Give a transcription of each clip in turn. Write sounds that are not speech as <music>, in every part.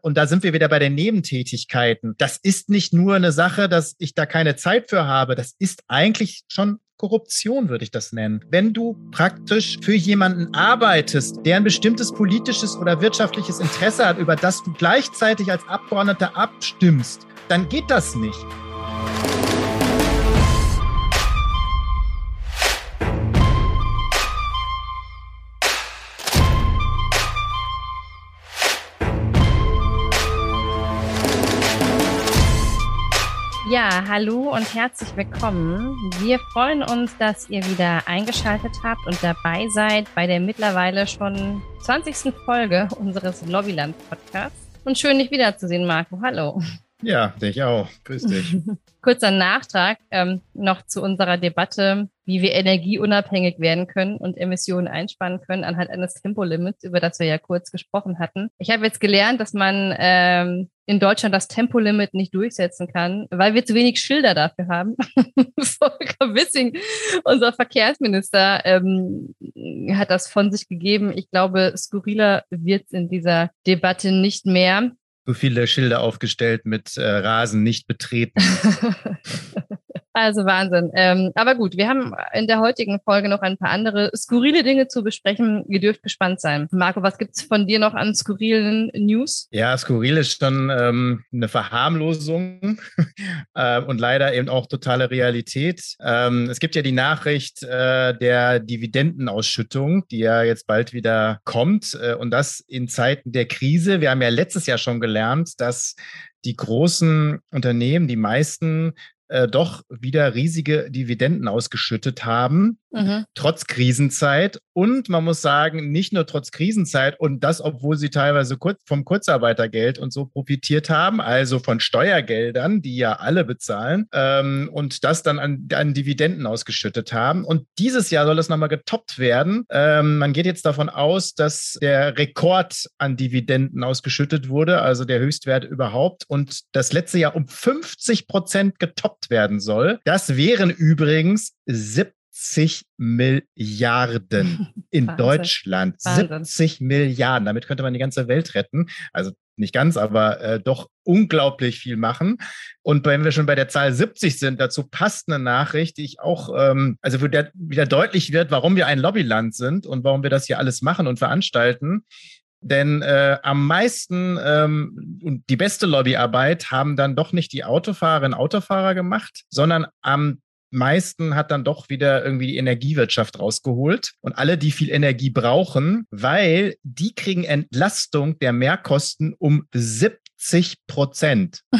Und da sind wir wieder bei den Nebentätigkeiten. Das ist nicht nur eine Sache, dass ich da keine Zeit für habe. Das ist eigentlich schon Korruption, würde ich das nennen. Wenn du praktisch für jemanden arbeitest, der ein bestimmtes politisches oder wirtschaftliches Interesse hat, über das du gleichzeitig als Abgeordneter abstimmst, dann geht das nicht. Ja, hallo und herzlich willkommen. Wir freuen uns, dass ihr wieder eingeschaltet habt und dabei seid bei der mittlerweile schon 20. Folge unseres Lobbyland Podcasts. Und schön, dich wiederzusehen, Marco. Hallo. Ja, dich auch. Grüß dich. <laughs> Kurzer Nachtrag ähm, noch zu unserer Debatte, wie wir energieunabhängig werden können und Emissionen einsparen können anhand eines Tempolimits, über das wir ja kurz gesprochen hatten. Ich habe jetzt gelernt, dass man ähm, in Deutschland das Tempolimit nicht durchsetzen kann, weil wir zu wenig Schilder dafür haben. <laughs> Volker Wissing, unser Verkehrsminister, ähm, hat das von sich gegeben. Ich glaube, skurriler wird es in dieser Debatte nicht mehr so viele Schilder aufgestellt mit äh, Rasen nicht betreten. <laughs> Also Wahnsinn. Ähm, aber gut, wir haben in der heutigen Folge noch ein paar andere skurrile Dinge zu besprechen. Ihr dürft gespannt sein. Marco, was gibt's von dir noch an skurrilen News? Ja, skurril ist schon ähm, eine Verharmlosung <laughs> äh, und leider eben auch totale Realität. Ähm, es gibt ja die Nachricht äh, der Dividendenausschüttung, die ja jetzt bald wieder kommt äh, und das in Zeiten der Krise. Wir haben ja letztes Jahr schon gelernt, dass die großen Unternehmen, die meisten äh, doch wieder riesige Dividenden ausgeschüttet haben, mhm. trotz Krisenzeit. Und man muss sagen, nicht nur trotz Krisenzeit und das, obwohl sie teilweise kurz vom Kurzarbeitergeld und so profitiert haben, also von Steuergeldern, die ja alle bezahlen, ähm, und das dann an, an, Dividenden ausgeschüttet haben. Und dieses Jahr soll das nochmal getoppt werden. Ähm, man geht jetzt davon aus, dass der Rekord an Dividenden ausgeschüttet wurde, also der Höchstwert überhaupt, und das letzte Jahr um 50 Prozent getoppt werden soll. Das wären übrigens 70 70 Milliarden in <laughs> Wahnsinn. Deutschland. Wahnsinn. 70 Milliarden. Damit könnte man die ganze Welt retten. Also nicht ganz, aber äh, doch unglaublich viel machen. Und wenn wir schon bei der Zahl 70 sind, dazu passt eine Nachricht, die ich auch, ähm, also wo der wieder deutlich wird, warum wir ein Lobbyland sind und warum wir das hier alles machen und veranstalten. Denn äh, am meisten ähm, und die beste Lobbyarbeit haben dann doch nicht die Autofahrerinnen und Autofahrer gemacht, sondern am meisten hat dann doch wieder irgendwie die Energiewirtschaft rausgeholt und alle, die viel Energie brauchen, weil die kriegen Entlastung der Mehrkosten um 70 Prozent. <laughs>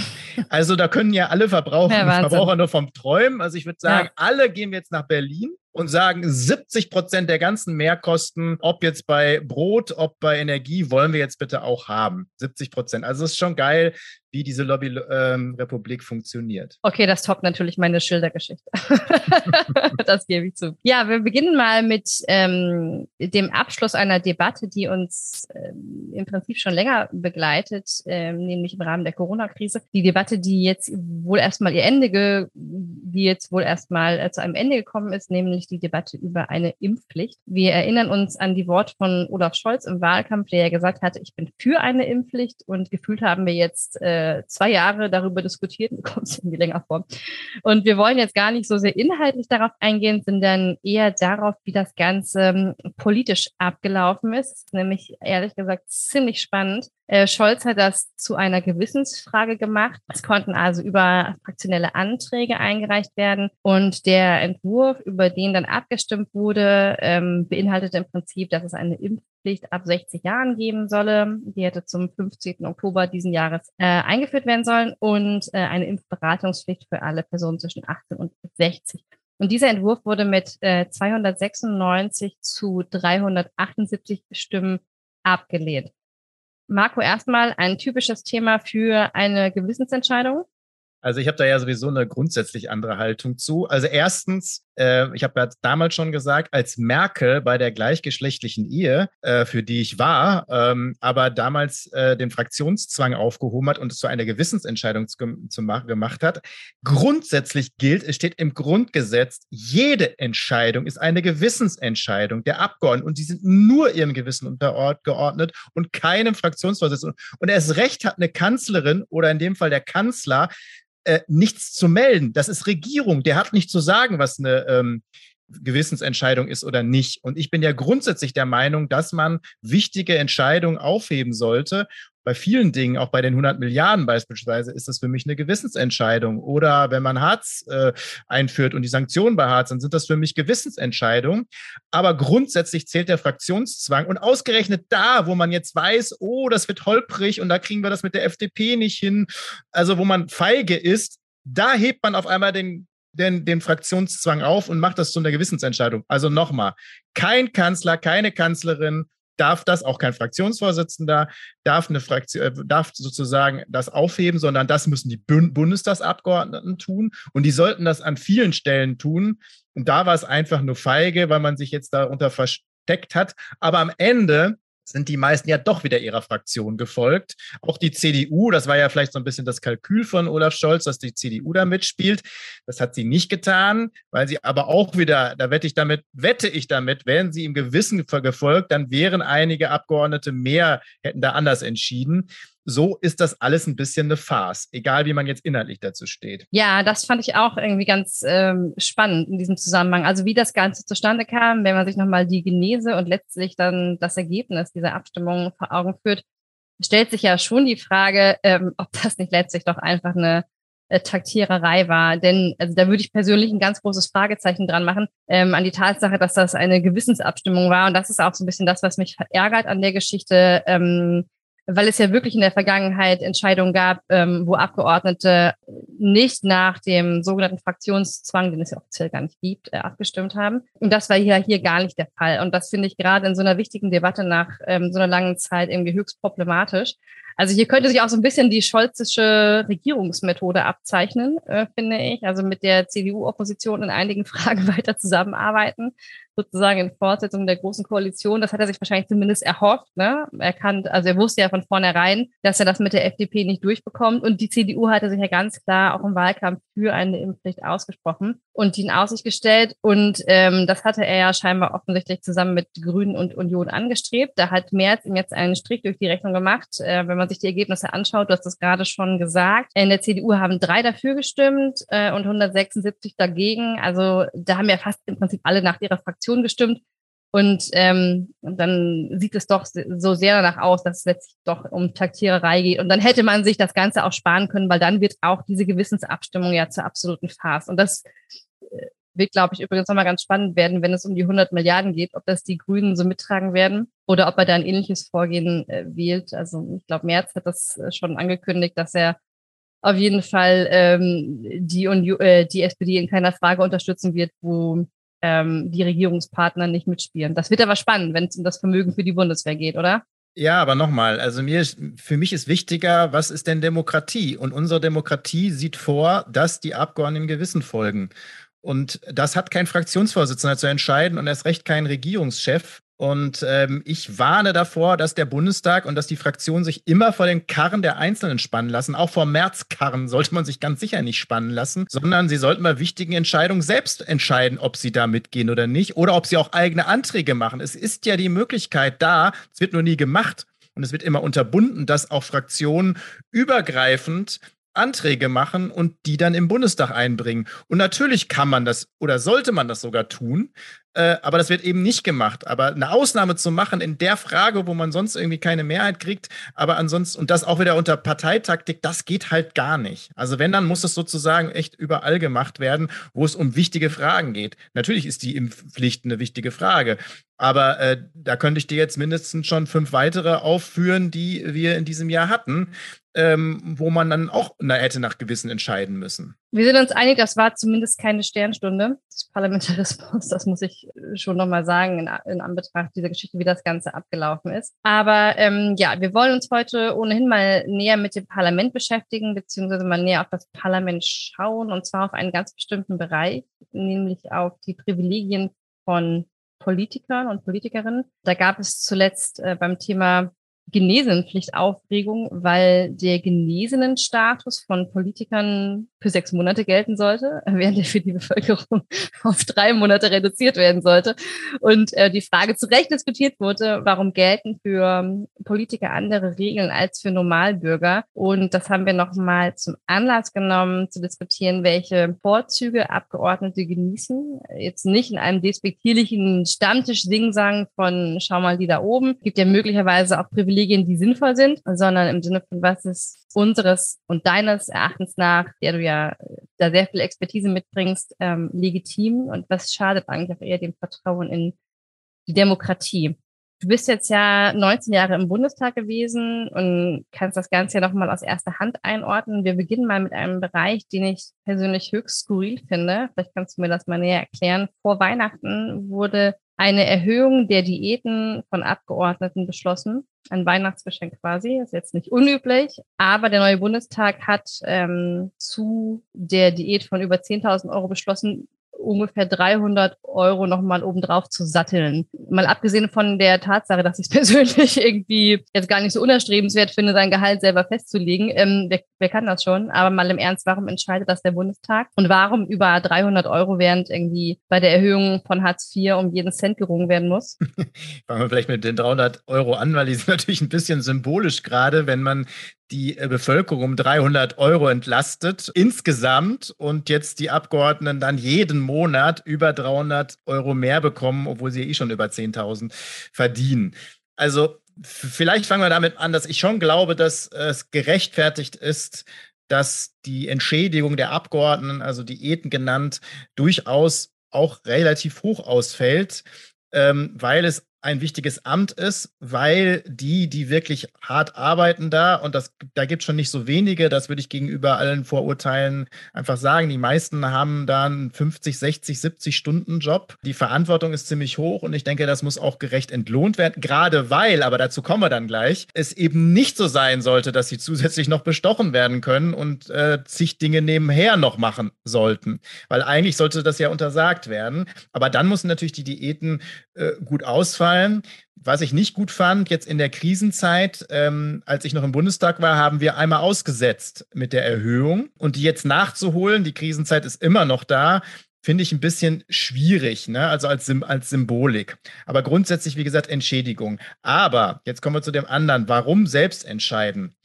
Also da können ja alle Verbraucher, ja, Verbraucher nur vom Träumen. Also ich würde sagen, ja. alle gehen wir jetzt nach Berlin und sagen, 70 Prozent der ganzen Mehrkosten, ob jetzt bei Brot, ob bei Energie, wollen wir jetzt bitte auch haben. 70 Prozent. Also es ist schon geil, wie diese Lobby-Republik ähm, funktioniert. Okay, das toppt natürlich meine Schildergeschichte. <laughs> das gebe ich zu. Ja, wir beginnen mal mit ähm, dem Abschluss einer Debatte, die uns ähm, im Prinzip schon länger begleitet, ähm, nämlich im Rahmen der Corona-Krise. Die Debatte, die jetzt wohl erstmal ihr Ende, die jetzt wohl erstmal äh, zu einem Ende gekommen ist, nämlich die Debatte über eine Impfpflicht. Wir erinnern uns an die Worte von Olaf Scholz im Wahlkampf, der ja gesagt hatte, ich bin für eine Impfpflicht und gefühlt haben wir jetzt äh, zwei Jahre darüber diskutiert, <laughs> kommt es irgendwie länger vor. Und wir wollen jetzt gar nicht so sehr inhaltlich darauf eingehen, sondern eher darauf, wie das Ganze ähm, politisch abgelaufen ist. ist nämlich ehrlich gesagt ziemlich spannend. Äh, Scholz hat das zu einer Gewissensfrage gemacht. Es konnten also über fraktionelle Anträge eingereicht werden und der Entwurf, über den dann abgestimmt wurde, ähm, beinhaltete im Prinzip, dass es eine Impfpflicht ab 60 Jahren geben solle. Die hätte zum 15. Oktober diesen Jahres äh, eingeführt werden sollen und äh, eine Impfberatungspflicht für alle Personen zwischen 18 und 60. Und dieser Entwurf wurde mit äh, 296 zu 378 Stimmen abgelehnt. Marco, erstmal ein typisches Thema für eine Gewissensentscheidung? Also ich habe da ja sowieso eine grundsätzlich andere Haltung zu. Also erstens äh, ich habe ja damals schon gesagt, als Merkel bei der gleichgeschlechtlichen Ehe, äh, für die ich war, ähm, aber damals äh, den Fraktionszwang aufgehoben hat und es zu einer Gewissensentscheidung zu, zu gemacht hat. Grundsätzlich gilt, es steht im Grundgesetz, jede Entscheidung ist eine Gewissensentscheidung der Abgeordneten und die sind nur ihrem Gewissen untergeordnet und keinem Fraktionsvorsitzenden. Und erst recht hat eine Kanzlerin oder in dem Fall der Kanzler äh, nichts zu melden. Das ist Regierung. Der hat nicht zu sagen, was eine ähm, Gewissensentscheidung ist oder nicht. Und ich bin ja grundsätzlich der Meinung, dass man wichtige Entscheidungen aufheben sollte bei vielen Dingen, auch bei den 100 Milliarden beispielsweise, ist das für mich eine Gewissensentscheidung. Oder wenn man Harz äh, einführt und die Sanktionen bei Harz, dann sind das für mich Gewissensentscheidungen. Aber grundsätzlich zählt der Fraktionszwang. Und ausgerechnet da, wo man jetzt weiß, oh, das wird holprig und da kriegen wir das mit der FDP nicht hin, also wo man feige ist, da hebt man auf einmal den, den, den Fraktionszwang auf und macht das zu einer Gewissensentscheidung. Also nochmal, kein Kanzler, keine Kanzlerin darf das, auch kein Fraktionsvorsitzender, darf eine Fraktion, äh, darf sozusagen das aufheben, sondern das müssen die Bundestagsabgeordneten tun. Und die sollten das an vielen Stellen tun. Und da war es einfach nur feige, weil man sich jetzt darunter versteckt hat. Aber am Ende sind die meisten ja doch wieder ihrer Fraktion gefolgt. Auch die CDU, das war ja vielleicht so ein bisschen das Kalkül von Olaf Scholz, dass die CDU da mitspielt. Das hat sie nicht getan, weil sie aber auch wieder, da wette ich damit, wette ich damit, wären sie im Gewissen gefolgt, dann wären einige Abgeordnete mehr, hätten da anders entschieden so ist das alles ein bisschen eine Farce, egal wie man jetzt inhaltlich dazu steht. Ja, das fand ich auch irgendwie ganz ähm, spannend in diesem Zusammenhang. Also wie das Ganze zustande kam, wenn man sich nochmal die Genese und letztlich dann das Ergebnis dieser Abstimmung vor Augen führt, stellt sich ja schon die Frage, ähm, ob das nicht letztlich doch einfach eine äh, Taktiererei war. Denn also da würde ich persönlich ein ganz großes Fragezeichen dran machen, ähm, an die Tatsache, dass das eine Gewissensabstimmung war. Und das ist auch so ein bisschen das, was mich verärgert an der Geschichte. Ähm, weil es ja wirklich in der Vergangenheit Entscheidungen gab, ähm, wo Abgeordnete nicht nach dem sogenannten Fraktionszwang, den es ja offiziell gar nicht gibt, äh, abgestimmt haben. Und das war hier, hier gar nicht der Fall. Und das finde ich gerade in so einer wichtigen Debatte nach ähm, so einer langen Zeit irgendwie höchst problematisch. Also hier könnte sich auch so ein bisschen die scholzische Regierungsmethode abzeichnen, äh, finde ich. Also mit der CDU-Opposition in einigen <laughs> Fragen weiter zusammenarbeiten sozusagen in Fortsetzung der großen Koalition. Das hat er sich wahrscheinlich zumindest erhofft. Ne? Er kann, also er wusste ja von vornherein, dass er das mit der FDP nicht durchbekommt. Und die CDU hatte sich ja ganz klar auch im Wahlkampf für eine Impfpflicht ausgesprochen und die in Aussicht gestellt. Und ähm, das hatte er ja scheinbar offensichtlich zusammen mit Grünen und Union angestrebt. Da hat Merz ihm jetzt einen Strich durch die Rechnung gemacht. Äh, wenn man sich die Ergebnisse anschaut, du hast das gerade schon gesagt. In der CDU haben drei dafür gestimmt äh, und 176 dagegen. Also da haben ja fast im Prinzip alle nach ihrer Fraktion gestimmt. Und ähm, dann sieht es doch so sehr danach aus, dass es letztlich doch um Taktiererei geht. Und dann hätte man sich das Ganze auch sparen können, weil dann wird auch diese Gewissensabstimmung ja zur absoluten Farce. Und das wird, glaube ich, übrigens nochmal ganz spannend werden, wenn es um die 100 Milliarden geht, ob das die Grünen so mittragen werden oder ob er da ein ähnliches Vorgehen äh, wählt. Also ich glaube, Merz hat das äh, schon angekündigt, dass er auf jeden Fall ähm, die, Union, äh, die SPD in keiner Frage unterstützen wird, wo ähm, die Regierungspartner nicht mitspielen. Das wird aber spannend, wenn es um das Vermögen für die Bundeswehr geht, oder? Ja, aber nochmal, also mir, für mich ist wichtiger, was ist denn Demokratie? Und unsere Demokratie sieht vor, dass die Abgeordneten Gewissen folgen. Und das hat kein Fraktionsvorsitzender zu entscheiden und erst recht kein Regierungschef. Und ähm, ich warne davor, dass der Bundestag und dass die Fraktionen sich immer vor den Karren der Einzelnen spannen lassen. Auch vor Märzkarren sollte man sich ganz sicher nicht spannen lassen, sondern sie sollten bei wichtigen Entscheidungen selbst entscheiden, ob sie da mitgehen oder nicht oder ob sie auch eigene Anträge machen. Es ist ja die Möglichkeit da, es wird nur nie gemacht. Und es wird immer unterbunden, dass auch Fraktionen übergreifend Anträge machen und die dann im Bundestag einbringen. Und natürlich kann man das oder sollte man das sogar tun, äh, aber das wird eben nicht gemacht. Aber eine Ausnahme zu machen in der Frage, wo man sonst irgendwie keine Mehrheit kriegt, aber ansonsten, und das auch wieder unter Parteitaktik, das geht halt gar nicht. Also wenn, dann muss es sozusagen echt überall gemacht werden, wo es um wichtige Fragen geht. Natürlich ist die Impfpflicht eine wichtige Frage. Aber äh, da könnte ich dir jetzt mindestens schon fünf weitere aufführen, die wir in diesem Jahr hatten, ähm, wo man dann auch na, hätte nach Gewissen entscheiden müssen. Wir sind uns einig, das war zumindest keine Sternstunde des Parlamentarismus. Das muss ich schon nochmal sagen, in, in, Anbetracht dieser Geschichte, wie das Ganze abgelaufen ist. Aber ähm, ja, wir wollen uns heute ohnehin mal näher mit dem Parlament beschäftigen, beziehungsweise mal näher auf das Parlament schauen, und zwar auf einen ganz bestimmten Bereich, nämlich auf die Privilegien von Politikern und Politikerinnen. Da gab es zuletzt äh, beim Thema Genesenenpflicht Aufregung, weil der Genesenenstatus von Politikern für sechs Monate gelten sollte, während er für die Bevölkerung <laughs> auf drei Monate reduziert werden sollte. Und äh, die Frage zu Recht diskutiert wurde, warum gelten für ähm, Politiker andere Regeln als für Normalbürger? Und das haben wir nochmal zum Anlass genommen, zu diskutieren, welche Vorzüge Abgeordnete genießen. Jetzt nicht in einem despektierlichen Stammtisch-Singsang von schau mal die da oben. Es gibt ja möglicherweise auch Privilegien, die sinnvoll sind, sondern im Sinne von was ist unseres und deines Erachtens nach, der du ja da sehr viel Expertise mitbringst, ähm, legitim und was schadet eigentlich auch eher dem Vertrauen in die Demokratie. Du bist jetzt ja 19 Jahre im Bundestag gewesen und kannst das Ganze ja nochmal aus erster Hand einordnen. Wir beginnen mal mit einem Bereich, den ich persönlich höchst skurril finde. Vielleicht kannst du mir das mal näher erklären. Vor Weihnachten wurde eine Erhöhung der Diäten von Abgeordneten beschlossen. Ein Weihnachtsgeschenk quasi, ist jetzt nicht unüblich. Aber der neue Bundestag hat ähm, zu der Diät von über 10.000 Euro beschlossen, ungefähr 300 Euro nochmal obendrauf zu satteln. Mal abgesehen von der Tatsache, dass ich es <laughs> persönlich irgendwie jetzt gar nicht so unerstrebenswert finde, sein Gehalt selber festzulegen. Ähm, wer, wer kann das schon? Aber mal im Ernst, warum entscheidet das der Bundestag? Und warum über 300 Euro, während irgendwie bei der Erhöhung von Hartz IV um jeden Cent gerungen werden muss? <laughs> Fangen wir vielleicht mit den 300 Euro an, weil die sind <laughs> natürlich ein bisschen symbolisch gerade, wenn man die äh, Bevölkerung um 300 Euro entlastet insgesamt und jetzt die Abgeordneten dann jeden Monat über 300 Euro mehr bekommen, obwohl sie eh schon über 10.000 verdienen. Also vielleicht fangen wir damit an, dass ich schon glaube, dass es gerechtfertigt ist, dass die Entschädigung der Abgeordneten, also Diäten genannt, durchaus auch relativ hoch ausfällt, ähm, weil es ein wichtiges Amt ist, weil die, die wirklich hart arbeiten da, und das, da gibt es schon nicht so wenige, das würde ich gegenüber allen Vorurteilen einfach sagen, die meisten haben da einen 50, 60, 70 Stunden Job. Die Verantwortung ist ziemlich hoch und ich denke, das muss auch gerecht entlohnt werden, gerade weil, aber dazu kommen wir dann gleich, es eben nicht so sein sollte, dass sie zusätzlich noch bestochen werden können und äh, zig Dinge nebenher noch machen sollten. Weil eigentlich sollte das ja untersagt werden. Aber dann müssen natürlich die Diäten äh, gut ausfallen. Was ich nicht gut fand, jetzt in der Krisenzeit, ähm, als ich noch im Bundestag war, haben wir einmal ausgesetzt mit der Erhöhung. Und die jetzt nachzuholen, die Krisenzeit ist immer noch da, finde ich ein bisschen schwierig, ne? also als, als Symbolik. Aber grundsätzlich, wie gesagt, Entschädigung. Aber jetzt kommen wir zu dem anderen. Warum selbst entscheiden?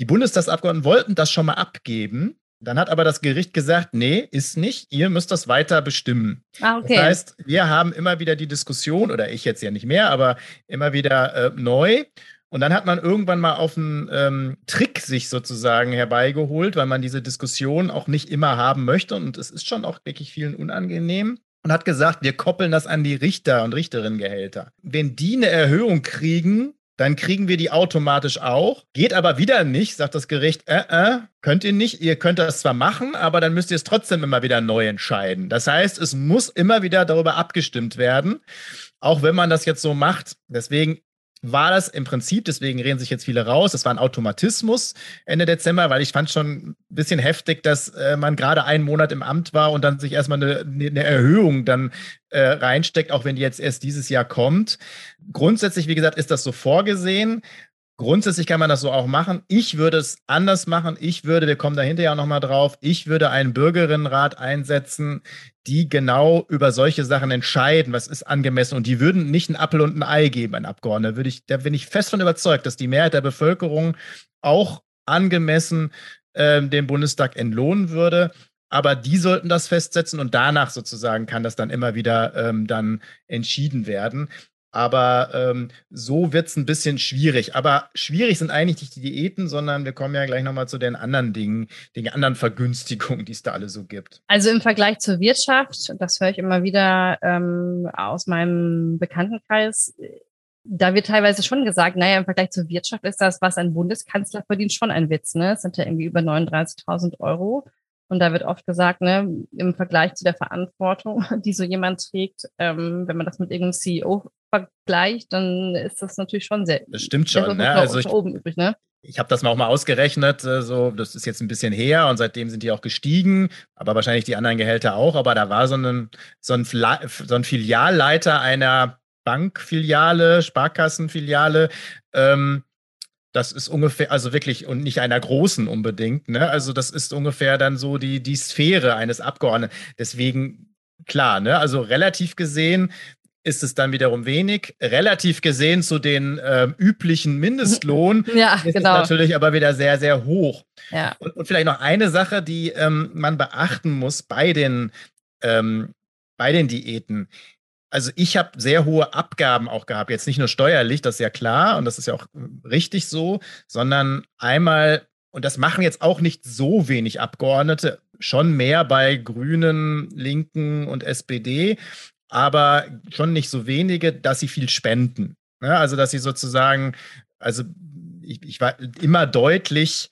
Die Bundestagsabgeordneten wollten das schon mal abgeben dann hat aber das Gericht gesagt, nee, ist nicht, ihr müsst das weiter bestimmen. Ah, okay. Das heißt, wir haben immer wieder die Diskussion, oder ich jetzt ja nicht mehr, aber immer wieder äh, neu. Und dann hat man irgendwann mal auf einen ähm, Trick sich sozusagen herbeigeholt, weil man diese Diskussion auch nicht immer haben möchte. Und es ist schon auch wirklich vielen unangenehm. Und hat gesagt, wir koppeln das an die Richter und Richterinnengehälter. Wenn die eine Erhöhung kriegen, dann kriegen wir die automatisch auch. Geht aber wieder nicht, sagt das Gericht, äh, äh, könnt ihr nicht. Ihr könnt das zwar machen, aber dann müsst ihr es trotzdem immer wieder neu entscheiden. Das heißt, es muss immer wieder darüber abgestimmt werden, auch wenn man das jetzt so macht. Deswegen war das im Prinzip, deswegen reden sich jetzt viele raus, das war ein Automatismus Ende Dezember, weil ich fand schon ein bisschen heftig, dass äh, man gerade einen Monat im Amt war und dann sich erstmal eine, eine Erhöhung dann äh, reinsteckt, auch wenn die jetzt erst dieses Jahr kommt. Grundsätzlich, wie gesagt, ist das so vorgesehen. Grundsätzlich kann man das so auch machen. Ich würde es anders machen. Ich würde, wir kommen da hinterher auch nochmal drauf, ich würde einen Bürgerinnenrat einsetzen, die genau über solche Sachen entscheiden, was ist angemessen. Und die würden nicht ein Appel und ein Ei geben, ein Abgeordneter. Würde ich, da bin ich fest von überzeugt, dass die Mehrheit der Bevölkerung auch angemessen äh, den Bundestag entlohnen würde. Aber die sollten das festsetzen und danach sozusagen kann das dann immer wieder ähm, dann entschieden werden. Aber ähm, so wird es ein bisschen schwierig. Aber schwierig sind eigentlich nicht die Diäten, sondern wir kommen ja gleich nochmal zu den anderen Dingen, den anderen Vergünstigungen, die es da alle so gibt. Also im Vergleich zur Wirtschaft, das höre ich immer wieder ähm, aus meinem Bekanntenkreis, da wird teilweise schon gesagt, naja, im Vergleich zur Wirtschaft ist das, was ein Bundeskanzler verdient, schon ein Witz. Ne? Es sind ja irgendwie über 39.000 Euro. Und da wird oft gesagt, ne, im Vergleich zu der Verantwortung, <laughs> die so jemand trägt, ähm, wenn man das mit irgendeinem CEO vergleicht, dann ist das natürlich schon sehr. Das stimmt schon. Ne? Also ich, oben übrig, ne? Ich habe das mal auch mal ausgerechnet, äh, so das ist jetzt ein bisschen her und seitdem sind die auch gestiegen, aber wahrscheinlich die anderen Gehälter auch. Aber da war so ein, so ein, so ein Filialleiter einer Bankfiliale, Sparkassenfiliale, ähm, das ist ungefähr, also wirklich, und nicht einer großen unbedingt, ne? Also das ist ungefähr dann so die, die Sphäre eines Abgeordneten. Deswegen, klar, ne? Also relativ gesehen ist es dann wiederum wenig. Relativ gesehen zu den äh, üblichen Mindestlohn <laughs> ja, ist genau. es natürlich aber wieder sehr, sehr hoch. Ja. Und, und vielleicht noch eine Sache, die ähm, man beachten muss bei den, ähm, bei den Diäten also ich habe sehr hohe Abgaben auch gehabt. Jetzt nicht nur steuerlich, das ist ja klar und das ist ja auch äh, richtig so, sondern einmal, und das machen jetzt auch nicht so wenig Abgeordnete, schon mehr bei Grünen, Linken und SPD, aber schon nicht so wenige, dass sie viel spenden. Ja, ne? also dass sie sozusagen, also ich, ich war immer deutlich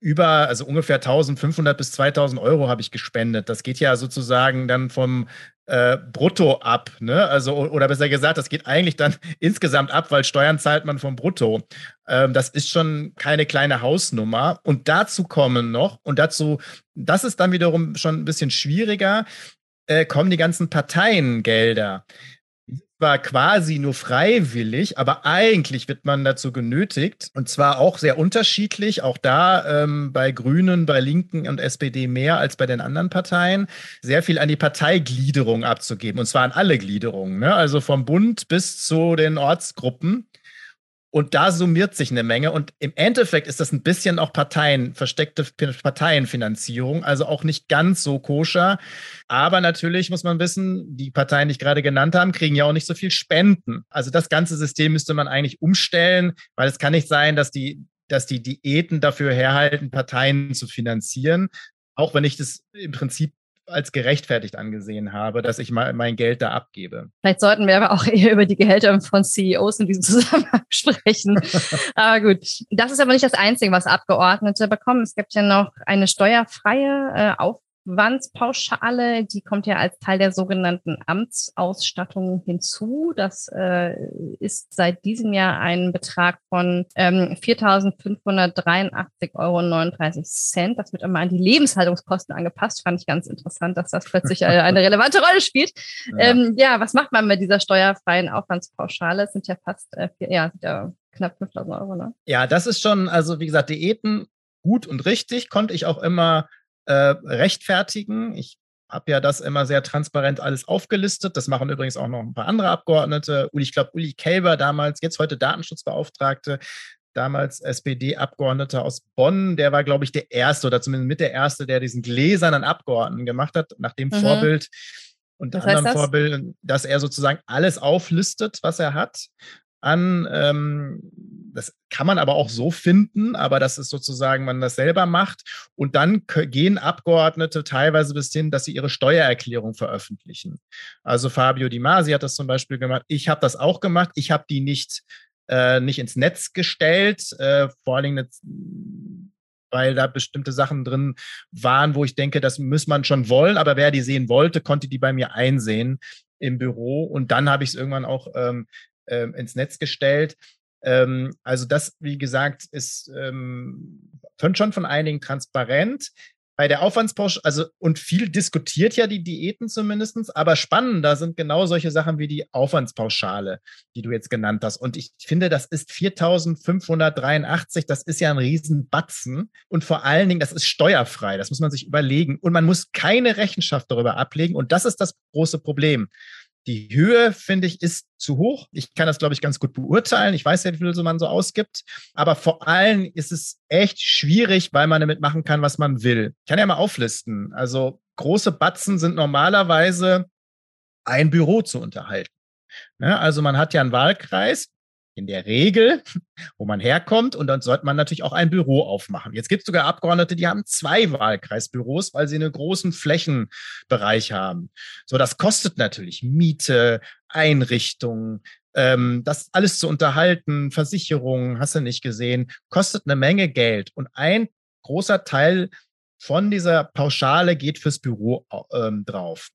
über, also ungefähr 1500 bis 2000 Euro habe ich gespendet. Das geht ja sozusagen dann vom äh, brutto ab, ne? Also, oder besser gesagt, das geht eigentlich dann <laughs> insgesamt ab, weil Steuern zahlt man vom Brutto. Ähm, das ist schon keine kleine Hausnummer. Und dazu kommen noch, und dazu, das ist dann wiederum schon ein bisschen schwieriger, äh, kommen die ganzen Parteiengelder zwar quasi nur freiwillig, aber eigentlich wird man dazu genötigt. Und zwar auch sehr unterschiedlich, auch da ähm, bei Grünen, bei Linken und SPD mehr als bei den anderen Parteien, sehr viel an die Parteigliederung abzugeben. Und zwar an alle Gliederungen, ne? also vom Bund bis zu den Ortsgruppen. Und da summiert sich eine Menge. Und im Endeffekt ist das ein bisschen auch Parteien, versteckte Parteienfinanzierung, also auch nicht ganz so koscher. Aber natürlich muss man wissen, die Parteien, die ich gerade genannt habe, kriegen ja auch nicht so viel Spenden. Also das ganze System müsste man eigentlich umstellen, weil es kann nicht sein, dass die, dass die Diäten dafür herhalten, Parteien zu finanzieren. Auch wenn ich das im Prinzip als gerechtfertigt angesehen habe, dass ich mein Geld da abgebe. Vielleicht sollten wir aber auch eher über die Gehälter von CEOs in diesem <laughs> Zusammenhang sprechen. aber gut, das ist aber nicht das Einzige, was Abgeordnete bekommen. Es gibt ja noch eine steuerfreie äh, Auf Aufwandspauschale, die kommt ja als Teil der sogenannten Amtsausstattung hinzu. Das äh, ist seit diesem Jahr ein Betrag von ähm, 4.583,39 Euro. Das wird immer an die Lebenshaltungskosten angepasst. Fand ich ganz interessant, dass das plötzlich eine, eine relevante Rolle spielt. <laughs> Ja. Ähm, ja. was macht man mit dieser steuerfreien Aufwandspauschale? Es sind ja fast äh, vier, ja, ja knapp 5.000 Euro. Ne? Ja, das ist schon, also wie gesagt, Diäten gut und richtig, konnte ich auch immer äh, rechtfertigen. Ich habe ja das immer sehr transparent alles aufgelistet. Das machen übrigens auch noch ein paar andere Abgeordnete. Ich glaube, Uli Kelber damals, jetzt heute Datenschutzbeauftragte, damals SPD-Abgeordneter aus Bonn, der war, glaube ich, der Erste oder zumindest mit der Erste, der diesen gläsernen Abgeordneten gemacht hat, nach dem mhm. Vorbild und anderem das? Vorbild, dass er sozusagen alles auflistet, was er hat an. Ähm, das kann man aber auch so finden, aber das ist sozusagen, man das selber macht. Und dann gehen Abgeordnete teilweise bis hin, dass sie ihre Steuererklärung veröffentlichen. Also Fabio Di Masi hat das zum Beispiel gemacht. Ich habe das auch gemacht. Ich habe die nicht, äh, nicht ins Netz gestellt, äh, vor allen Dingen weil da bestimmte Sachen drin waren, wo ich denke, das muss man schon wollen, aber wer die sehen wollte, konnte die bei mir einsehen im Büro. Und dann habe ich es irgendwann auch ähm, äh, ins Netz gestellt. Ähm, also das, wie gesagt, ist ähm, schon von einigen transparent. Bei der Aufwandspauschale, also und viel diskutiert ja die Diäten zumindest, aber spannender sind genau solche Sachen wie die Aufwandspauschale, die du jetzt genannt hast. Und ich finde, das ist 4.583, das ist ja ein Riesenbatzen. Und vor allen Dingen, das ist steuerfrei, das muss man sich überlegen. Und man muss keine Rechenschaft darüber ablegen. Und das ist das große Problem. Die Höhe, finde ich, ist zu hoch. Ich kann das, glaube ich, ganz gut beurteilen. Ich weiß ja, wie viel man so ausgibt. Aber vor allem ist es echt schwierig, weil man damit machen kann, was man will. Ich kann ja mal auflisten. Also große Batzen sind normalerweise ein Büro zu unterhalten. Ne? Also man hat ja einen Wahlkreis, in der Regel, <laughs> wo man herkommt. Und dann sollte man natürlich auch ein Büro aufmachen. Jetzt gibt es sogar Abgeordnete, die haben zwei Wahlkreisbüros, weil sie einen großen Flächenbereich haben. So, das kostet natürlich Miete, Einrichtungen, ähm, das alles zu unterhalten, Versicherungen, hast du nicht gesehen, kostet eine Menge Geld. Und ein großer Teil von dieser Pauschale geht fürs Büro ähm, drauf.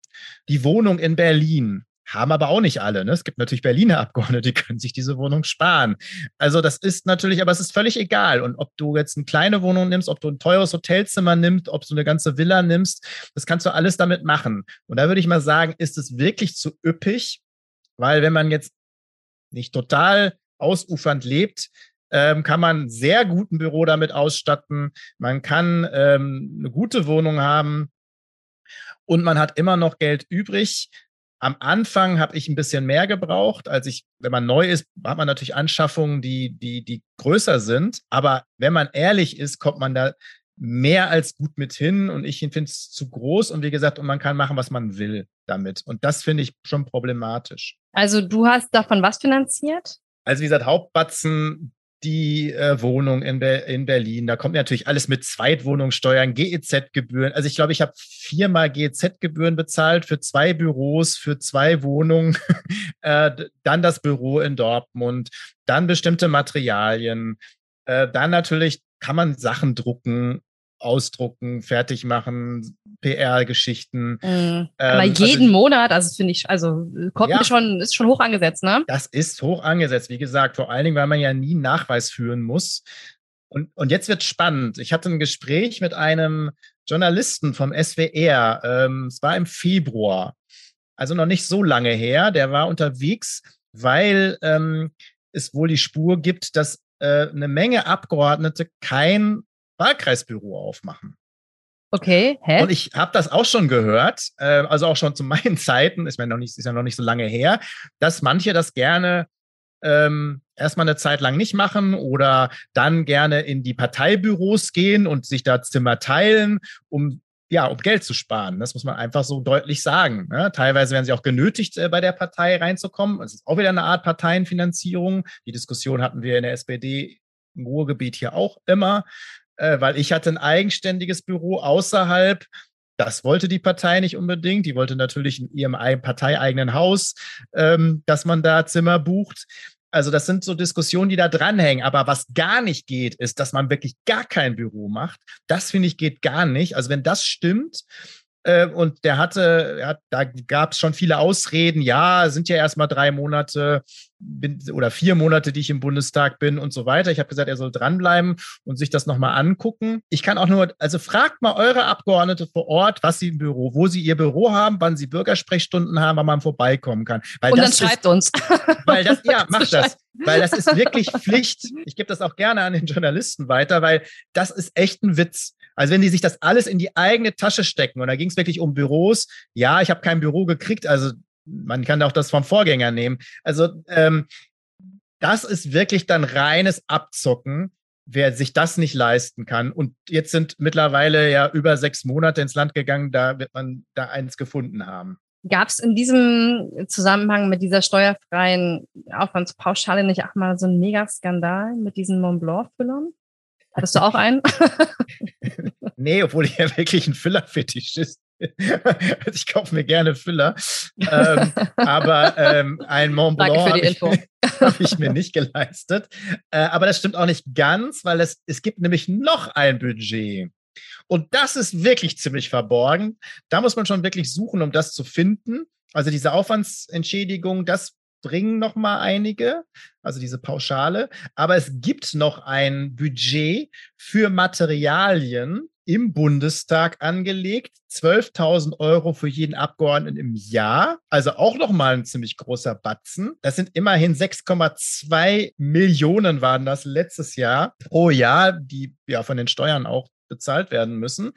Die Wohnung in Berlin haben aber auch nicht alle. Ne? Es gibt natürlich Berliner Abgeordnete, die können sich diese Wohnung sparen. Also das ist natürlich, aber es ist völlig egal. Und ob du jetzt eine kleine Wohnung nimmst, ob du ein teures Hotelzimmer nimmst, ob du eine ganze Villa nimmst, das kannst du alles damit machen. Und da würde ich mal sagen, ist es wirklich zu üppig, weil wenn man jetzt nicht total ausufernd lebt, ähm, kann man sehr gut ein Büro damit ausstatten. Man kann ähm, eine gute Wohnung haben und man hat immer noch Geld übrig. Am Anfang habe ich ein bisschen mehr gebraucht, als ich, wenn man neu ist, hat man natürlich Anschaffungen, die, die, die größer sind. Aber wenn man ehrlich ist, kommt man da mehr als gut mit hin und ich finde es zu groß und wie gesagt, und man kann machen, was man will damit. Und das finde ich schon problematisch. Also du hast davon was finanziert? Also wie gesagt, Hauptbatzen die äh, Wohnung in, Be in Berlin. Da kommt natürlich alles mit Zweitwohnungssteuern, GEZ-Gebühren. Also ich glaube, ich habe viermal GEZ-Gebühren bezahlt für zwei Büros, für zwei Wohnungen, <laughs> äh, dann das Büro in Dortmund, dann bestimmte Materialien. Äh, dann natürlich kann man Sachen drucken ausdrucken, fertig machen, PR-Geschichten. Mhm. Aber ähm, jeden also, Monat, also finde ich, also kommt ja, schon, ist schon hoch angesetzt, ne? Das ist hoch angesetzt, wie gesagt, vor allen Dingen, weil man ja nie einen Nachweis führen muss. Und, und jetzt wird spannend. Ich hatte ein Gespräch mit einem Journalisten vom SWR. Ähm, es war im Februar, also noch nicht so lange her. Der war unterwegs, weil ähm, es wohl die Spur gibt, dass äh, eine Menge Abgeordnete kein Wahlkreisbüro aufmachen. Okay, hä? Und ich habe das auch schon gehört, äh, also auch schon zu <laughs> meinen Zeiten, ist, mir noch nicht, ist ja noch nicht so lange her, dass manche das gerne ähm, erstmal eine Zeit lang nicht machen oder dann gerne in die Parteibüros gehen und sich da Zimmer teilen, um ja, um Geld zu sparen. Das muss man einfach so deutlich sagen. Ne? Teilweise werden sie auch genötigt, äh, bei der Partei reinzukommen. Es ist auch wieder eine Art Parteienfinanzierung. Die Diskussion hatten wir in der SPD im Ruhrgebiet hier auch immer äh, weil ich hatte ein eigenständiges Büro außerhalb. Das wollte die Partei nicht unbedingt. Die wollte natürlich in ihrem parteieigenen Haus, ähm, dass man da Zimmer bucht. Also das sind so Diskussionen, die da dranhängen. Aber was gar nicht geht, ist, dass man wirklich gar kein Büro macht. Das finde ich geht gar nicht. Also wenn das stimmt, und der hatte, hat, da gab es schon viele Ausreden. Ja, sind ja erst mal drei Monate bin, oder vier Monate, die ich im Bundestag bin und so weiter. Ich habe gesagt, er soll dranbleiben und sich das nochmal angucken. Ich kann auch nur, also fragt mal eure Abgeordnete vor Ort, was sie im Büro, wo sie ihr Büro haben, wann sie Bürgersprechstunden haben, wann man vorbeikommen kann. Weil und dann schreibt ist, uns. <laughs> Weil das, ja, <laughs> macht das. Weil das ist wirklich Pflicht. Ich gebe das auch gerne an den Journalisten weiter, weil das ist echt ein Witz. Also wenn die sich das alles in die eigene Tasche stecken, und da ging es wirklich um Büros, ja, ich habe kein Büro gekriegt, also man kann auch das vom Vorgänger nehmen. Also ähm, das ist wirklich dann reines Abzocken, wer sich das nicht leisten kann. Und jetzt sind mittlerweile ja über sechs Monate ins Land gegangen, da wird man da eins gefunden haben. Gab es in diesem Zusammenhang mit dieser steuerfreien Aufwandspauschale nicht auch mal so einen Megaskandal mit diesen Mont Blanc-Füllern? Hattest du auch einen? <laughs> nee, obwohl ich ja wirklich ein Füller-Fetischist also <laughs> ich kaufe mir gerne Füller, ähm, aber ähm, ein Mont Blanc habe ich, <laughs> hab ich, mir nicht geleistet. Äh, aber das stimmt auch nicht ganz, weil es, es gibt nämlich noch ein Budget. Und das ist wirklich ziemlich verborgen. Da muss man schon wirklich suchen, um das zu finden. Also diese Aufwandsentschädigung, das bringen noch mal einige, also diese Pauschale. Aber es gibt noch ein Budget für Materialien im Bundestag angelegt. 12.000 Euro für jeden Abgeordneten im Jahr. Also auch noch mal ein ziemlich großer Batzen. Das sind immerhin 6,2 Millionen waren das letztes Jahr pro Jahr, die ja von den Steuern auch bezahlt werden müssen.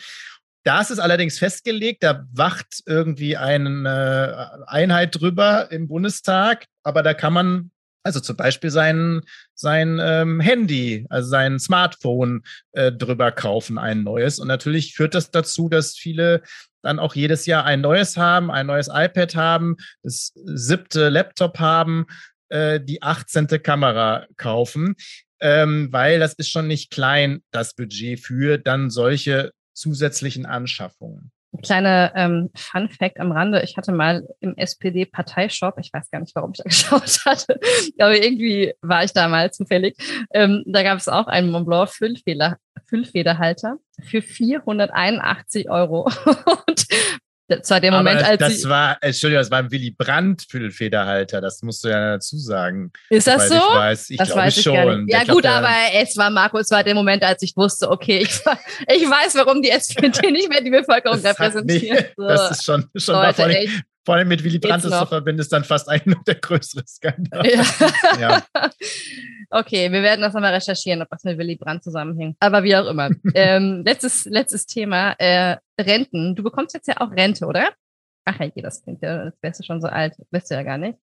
Das ist allerdings festgelegt, da wacht irgendwie eine Einheit drüber im Bundestag, aber da kann man also zum Beispiel sein, sein ähm, Handy, also sein Smartphone äh, drüber kaufen, ein neues. Und natürlich führt das dazu, dass viele dann auch jedes Jahr ein neues haben, ein neues iPad haben, das siebte Laptop haben, äh, die 18. Kamera kaufen, ähm, weil das ist schon nicht klein, das Budget für dann solche zusätzlichen Anschaffungen. Kleine ähm, Fun Fact am Rande. Ich hatte mal im SPD-Parteishop, ich weiß gar nicht, warum ich da <laughs> geschaut hatte, aber irgendwie war ich da mal zufällig. Ähm, da gab es auch einen Montblanc Füllfeder, Füllfederhalter für 481 Euro. <laughs> Und das war der Moment, Aber als das ich, war, Entschuldigung, das war ein Willy Brandt Füllfederhalter. Das musst du ja dazu sagen. Ist das so? Ich weiß, ich das glaube weiß ich schon. Ja Ich glaub, gut, aber es war Marco, es war der Moment, als ich wusste, okay, ich, <laughs> ich weiß, warum die SPD nicht mehr die Bevölkerung <laughs> das, repräsentiert. nicht, das ist schon, schon Leute, allem, echt. Vor allem mit Willy Brandt das zu verbinden, ist dann fast ein <laughs> der größere Skandal. Ja. Ja. <laughs> Okay, wir werden das nochmal recherchieren, ob das mit Willy Brandt zusammenhängt. Aber wie auch immer. <laughs> ähm, letztes, letztes Thema, äh, Renten. Du bekommst jetzt ja auch Rente, oder? Ach ja, das klingt ja, als wärst du schon so alt. Bist du ja gar nicht.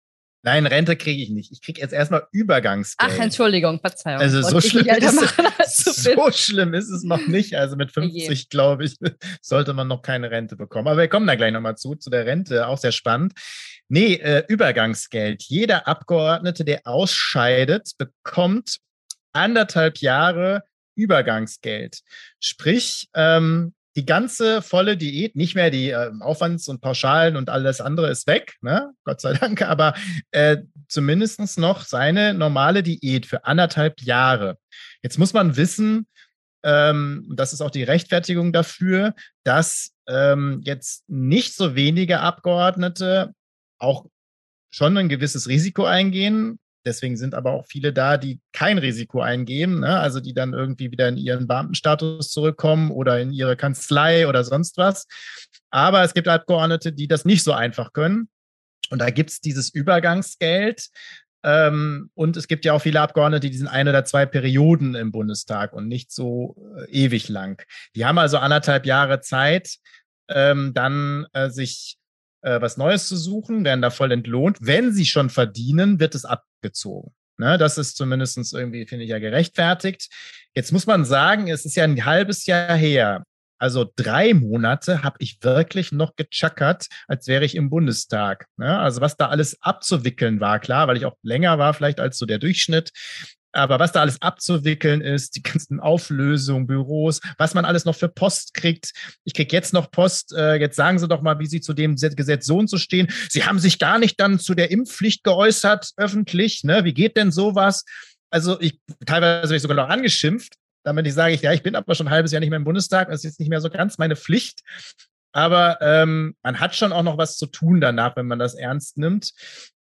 Nein, Rente kriege ich nicht. Ich kriege jetzt erstmal Übergangsgeld. Ach, Entschuldigung, Verzeihung. Also so schlimm, ist, machen, <laughs> so schlimm ist es noch nicht. Also mit 50, glaube ich, <laughs> sollte man noch keine Rente bekommen. Aber wir kommen da gleich nochmal zu, zu der Rente. Auch sehr spannend. Nee, äh, Übergangsgeld. Jeder Abgeordnete, der ausscheidet, bekommt anderthalb Jahre Übergangsgeld. Sprich, ähm, die ganze volle Diät, nicht mehr die äh, Aufwands- und Pauschalen und alles andere ist weg, ne? Gott sei Dank, <laughs> aber äh, zumindest noch seine normale Diät für anderthalb Jahre. Jetzt muss man wissen, ähm, das ist auch die Rechtfertigung dafür, dass ähm, jetzt nicht so wenige Abgeordnete auch schon ein gewisses Risiko eingehen. Deswegen sind aber auch viele da, die kein Risiko eingehen, ne? also die dann irgendwie wieder in ihren Beamtenstatus zurückkommen oder in ihre Kanzlei oder sonst was. Aber es gibt Abgeordnete, die das nicht so einfach können. Und da gibt es dieses Übergangsgeld. Ähm, und es gibt ja auch viele Abgeordnete, die sind ein oder zwei Perioden im Bundestag und nicht so äh, ewig lang. Die haben also anderthalb Jahre Zeit, ähm, dann äh, sich äh, was Neues zu suchen, werden da voll entlohnt. Wenn sie schon verdienen, wird es abgezogen. Ne, das ist zumindest irgendwie, finde ich, ja gerechtfertigt. Jetzt muss man sagen, es ist ja ein halbes Jahr her. Also drei Monate habe ich wirklich noch gechackert, als wäre ich im Bundestag. Ne? Also was da alles abzuwickeln war, klar, weil ich auch länger war vielleicht als so der Durchschnitt. Aber was da alles abzuwickeln ist, die ganzen Auflösungen, Büros, was man alles noch für Post kriegt. Ich krieg jetzt noch Post. Äh, jetzt sagen Sie doch mal, wie Sie zu dem Gesetz so und so stehen. Sie haben sich gar nicht dann zu der Impfpflicht geäußert, öffentlich. Ne? Wie geht denn sowas? Also ich teilweise werde ich sogar noch angeschimpft, damit ich sage, ich, ja, ich bin aber schon ein halbes Jahr nicht mehr im Bundestag. Das ist jetzt nicht mehr so ganz meine Pflicht. Aber ähm, man hat schon auch noch was zu tun danach, wenn man das ernst nimmt.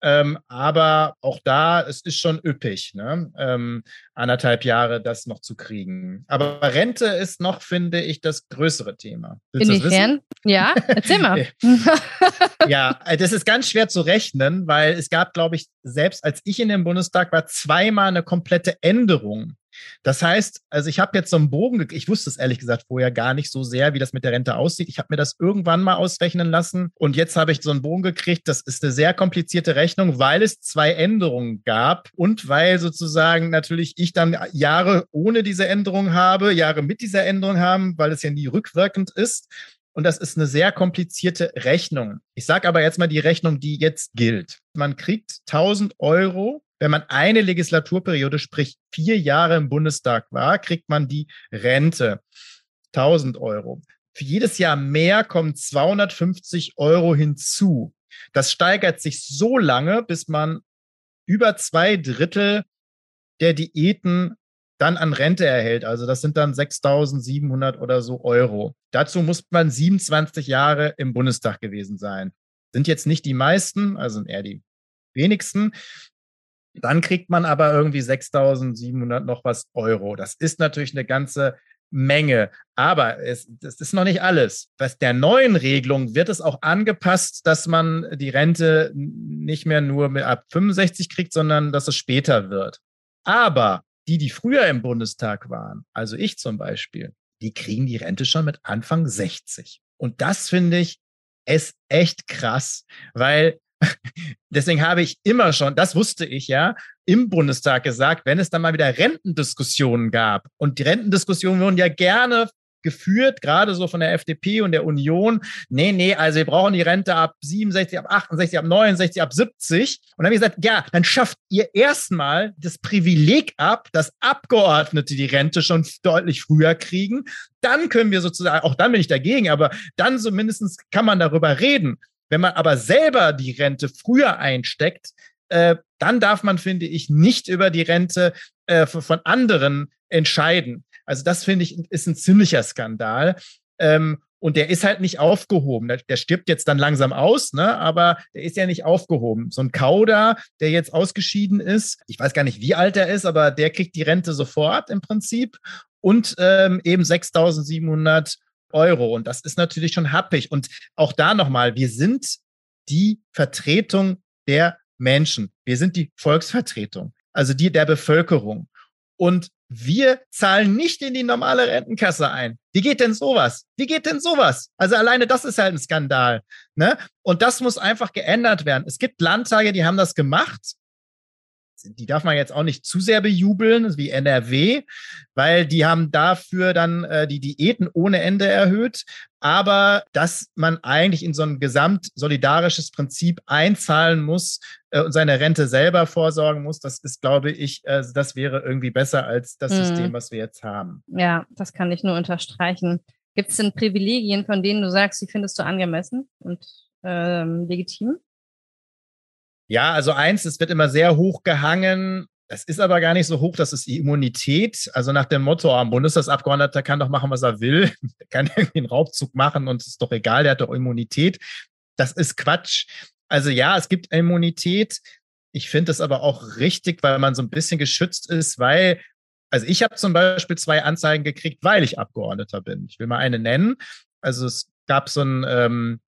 Ähm, aber auch da, es ist schon üppig, ne? ähm, anderthalb Jahre das noch zu kriegen. Aber Rente ist noch, finde ich, das größere Thema. Willst? Inwiefern? Ja, erzähl mal. <laughs> Ja, das ist ganz schwer zu rechnen, weil es gab, glaube ich, selbst als ich in dem Bundestag war, zweimal eine komplette Änderung. Das heißt, also ich habe jetzt so einen Bogen, ge- ich wusste es ehrlich gesagt vorher gar nicht so sehr, wie das mit der Rente aussieht. Ich habe mir das irgendwann mal ausrechnen lassen und jetzt habe ich so einen Bogen gekriegt. Das ist eine sehr komplizierte Rechnung, weil es zwei Änderungen gab und weil sozusagen natürlich ich dann Jahre ohne diese Änderung habe, Jahre mit dieser Änderung haben, weil es ja nie rückwirkend ist. Und das ist eine sehr komplizierte Rechnung. Ich sage aber jetzt mal die Rechnung, die jetzt gilt. Man kriegt 1000 Euro, wenn man eine Legislaturperiode, sprich vier Jahre im Bundestag war, kriegt man die Rente. 1000 Euro. Für jedes Jahr mehr kommen 250 Euro hinzu. Das steigert sich so lange, bis man über zwei Drittel der Diäten dann an Rente erhält. Also das sind dann 6.700 oder so Euro. Dazu muss man 27 Jahre im Bundestag gewesen sein. Sind jetzt nicht die meisten, also eher die wenigsten. Dann kriegt man aber irgendwie 6.700 noch was Euro. Das ist natürlich eine ganze Menge. Aber es, das ist noch nicht alles. Bei der neuen Regelung wird es auch angepasst, dass man die Rente nicht mehr nur ab 65 kriegt, sondern dass es später wird. Aber die, die früher im Bundestag waren, also ich zum Beispiel, die kriegen die Rente schon mit Anfang 60. Und das finde ich ist echt krass, weil <laughs> deswegen habe ich immer schon, das wusste ich ja, im Bundestag gesagt, wenn es dann mal wieder Rentendiskussionen gab und die Rentendiskussionen wurden ja gerne geführt, gerade so von der FDP und der Union. Nee, nee, also wir brauchen die Rente ab 67, ab 68, ab 69, ab 70. Und dann haben wir gesagt, ja, dann schafft ihr erstmal das Privileg ab, dass Abgeordnete die Rente schon deutlich früher kriegen. Dann können wir sozusagen, auch dann bin ich dagegen, aber dann zumindest kann man darüber reden. Wenn man aber selber die Rente früher einsteckt, äh, dann darf man, finde ich, nicht über die Rente äh, von anderen entscheiden. Also das finde ich ist ein ziemlicher Skandal. Ähm, und der ist halt nicht aufgehoben. Der, der, stirbt jetzt dann langsam aus, ne? aber der ist ja nicht aufgehoben. So ein Kauder, der jetzt ausgeschieden ist, ich weiß gar nicht, wie alt er ist, aber der kriegt die Rente sofort im Prinzip und ähm, eben 6.700 Euro. Und das ist natürlich schon happig. Und auch da nochmal, wir sind die Vertretung der Menschen. Wir sind die Volksvertretung, also die der Bevölkerung. Und wir zahlen nicht in die normale Rentenkasse ein. Wie geht denn sowas? Wie geht denn sowas? Also alleine das ist halt ein Skandal. Ne? Und das muss einfach geändert werden. Es gibt Landtage, die haben das gemacht die darf man jetzt auch nicht zu sehr bejubeln, wie NRW, weil die haben dafür dann äh, die Diäten ohne Ende erhöht. Aber dass man eigentlich in so ein gesamt solidarisches Prinzip einzahlen muss äh, und seine Rente selber vorsorgen muss, das ist, glaube ich, äh, das wäre irgendwie besser als das mhm. System, was wir jetzt haben. Ja, das kann ich nur unterstreichen. Gibt es denn Privilegien, von denen du sagst, die findest du angemessen und ähm, legitim? Ja, also eins, es wird immer sehr hoch gehangen. Das ist aber gar nicht so hoch, das ist die Immunität. Also nach dem Motto, ein Bundestagsabgeordneter kann doch machen, was er will. <laughs> Der kann irgendwie einen Raubzug machen und es ist doch egal, der hat doch Immunität. Das ist Quatsch. Also ja, es gibt Immunität. Ich finde es aber auch richtig, weil man so ein bisschen geschützt ist, weil, also ich habe zum Beispiel zwei Anzeigen gekriegt, weil ich Abgeordneter bin. Ich will mal eine nennen. Also es gab so ein ähm,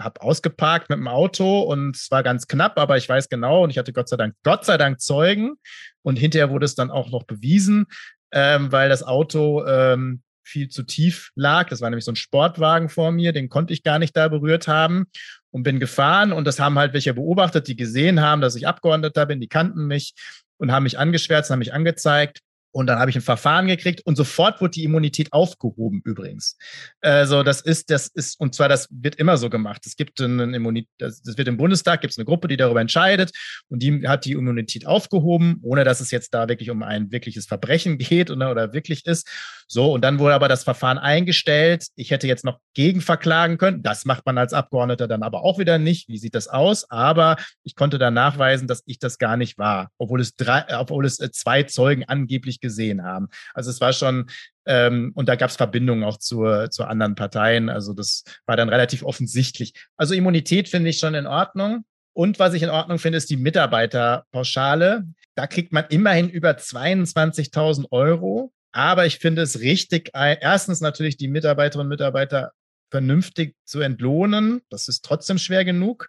habe ausgeparkt mit dem Auto und es war ganz knapp, aber ich weiß genau und ich hatte Gott sei Dank, Gott sei Dank Zeugen und hinterher wurde es dann auch noch bewiesen, ähm, weil das Auto ähm, viel zu tief lag. Das war nämlich so ein Sportwagen vor mir, den konnte ich gar nicht da berührt haben und bin gefahren und das haben halt welche beobachtet, die gesehen haben, dass ich Abgeordneter bin, die kannten mich und haben mich angeschwärzt, haben mich angezeigt und dann habe ich ein Verfahren gekriegt und sofort wurde die Immunität aufgehoben übrigens. Also das ist, das ist, und zwar das wird immer so gemacht. Es gibt eine Immunität, das, das wird im Bundestag, gibt es eine Gruppe, die darüber entscheidet und die hat die Immunität aufgehoben, ohne dass es jetzt da wirklich um ein wirkliches Verbrechen <laughs> geht oder, oder wirklich ist. So, und dann wurde aber das Verfahren eingestellt. Ich hätte jetzt noch gegenverklagen können. Das macht man als Abgeordneter dann aber auch wieder nicht. Wie sieht das aus? Aber ich konnte dann nachweisen, dass ich das gar nicht war, obwohl es drei, obwohl es äh, zwei Zeugen angeblich nicht gesehen haben. Also es war schon, ähm, und da gab es Verbindungen auch zur, zu anderen Parteien. Also das war dann relativ offensichtlich. Also Immunität finde ich schon in Ordnung. Und was ich in Ordnung finde, ist die Mitarbeiterpauschale. Da kriegt man immerhin über 22.000 Euro. Aber ich finde es richtig, erstens natürlich die Mitarbeiterinnen und Mitarbeiter vernünftig zu entlohnen. Das ist trotzdem schwer genug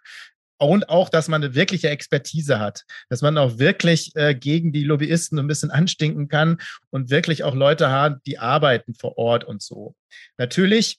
und auch, dass man eine wirkliche Expertise hat, dass man auch wirklich äh, gegen die Lobbyisten ein bisschen anstinken kann und wirklich auch Leute hat, die arbeiten vor Ort und so. Natürlich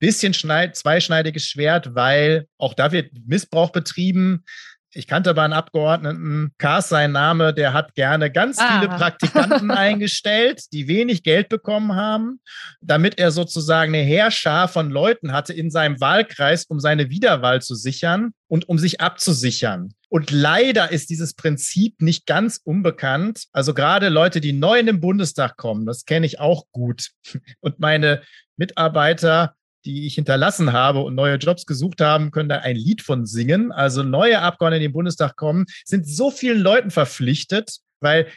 bisschen schneid, zweischneidiges Schwert, weil auch da wird Missbrauch betrieben. Ich kannte aber einen Abgeordneten, Kars sein Name, der hat gerne ganz ah. viele Praktikanten <laughs> eingestellt, die wenig Geld bekommen haben, damit er sozusagen eine Heerschar von Leuten hatte in seinem Wahlkreis, um seine Wiederwahl zu sichern und um sich abzusichern. Und leider ist dieses Prinzip nicht ganz unbekannt. Also gerade Leute, die neu in den Bundestag kommen, das kenne ich auch gut. <laughs> Und meine Mitarbeiter die ich hinterlassen habe und neue Jobs gesucht haben, können da ein Lied von singen. Also neue Abgeordnete, in den Bundestag kommen, sind so vielen Leuten verpflichtet, weil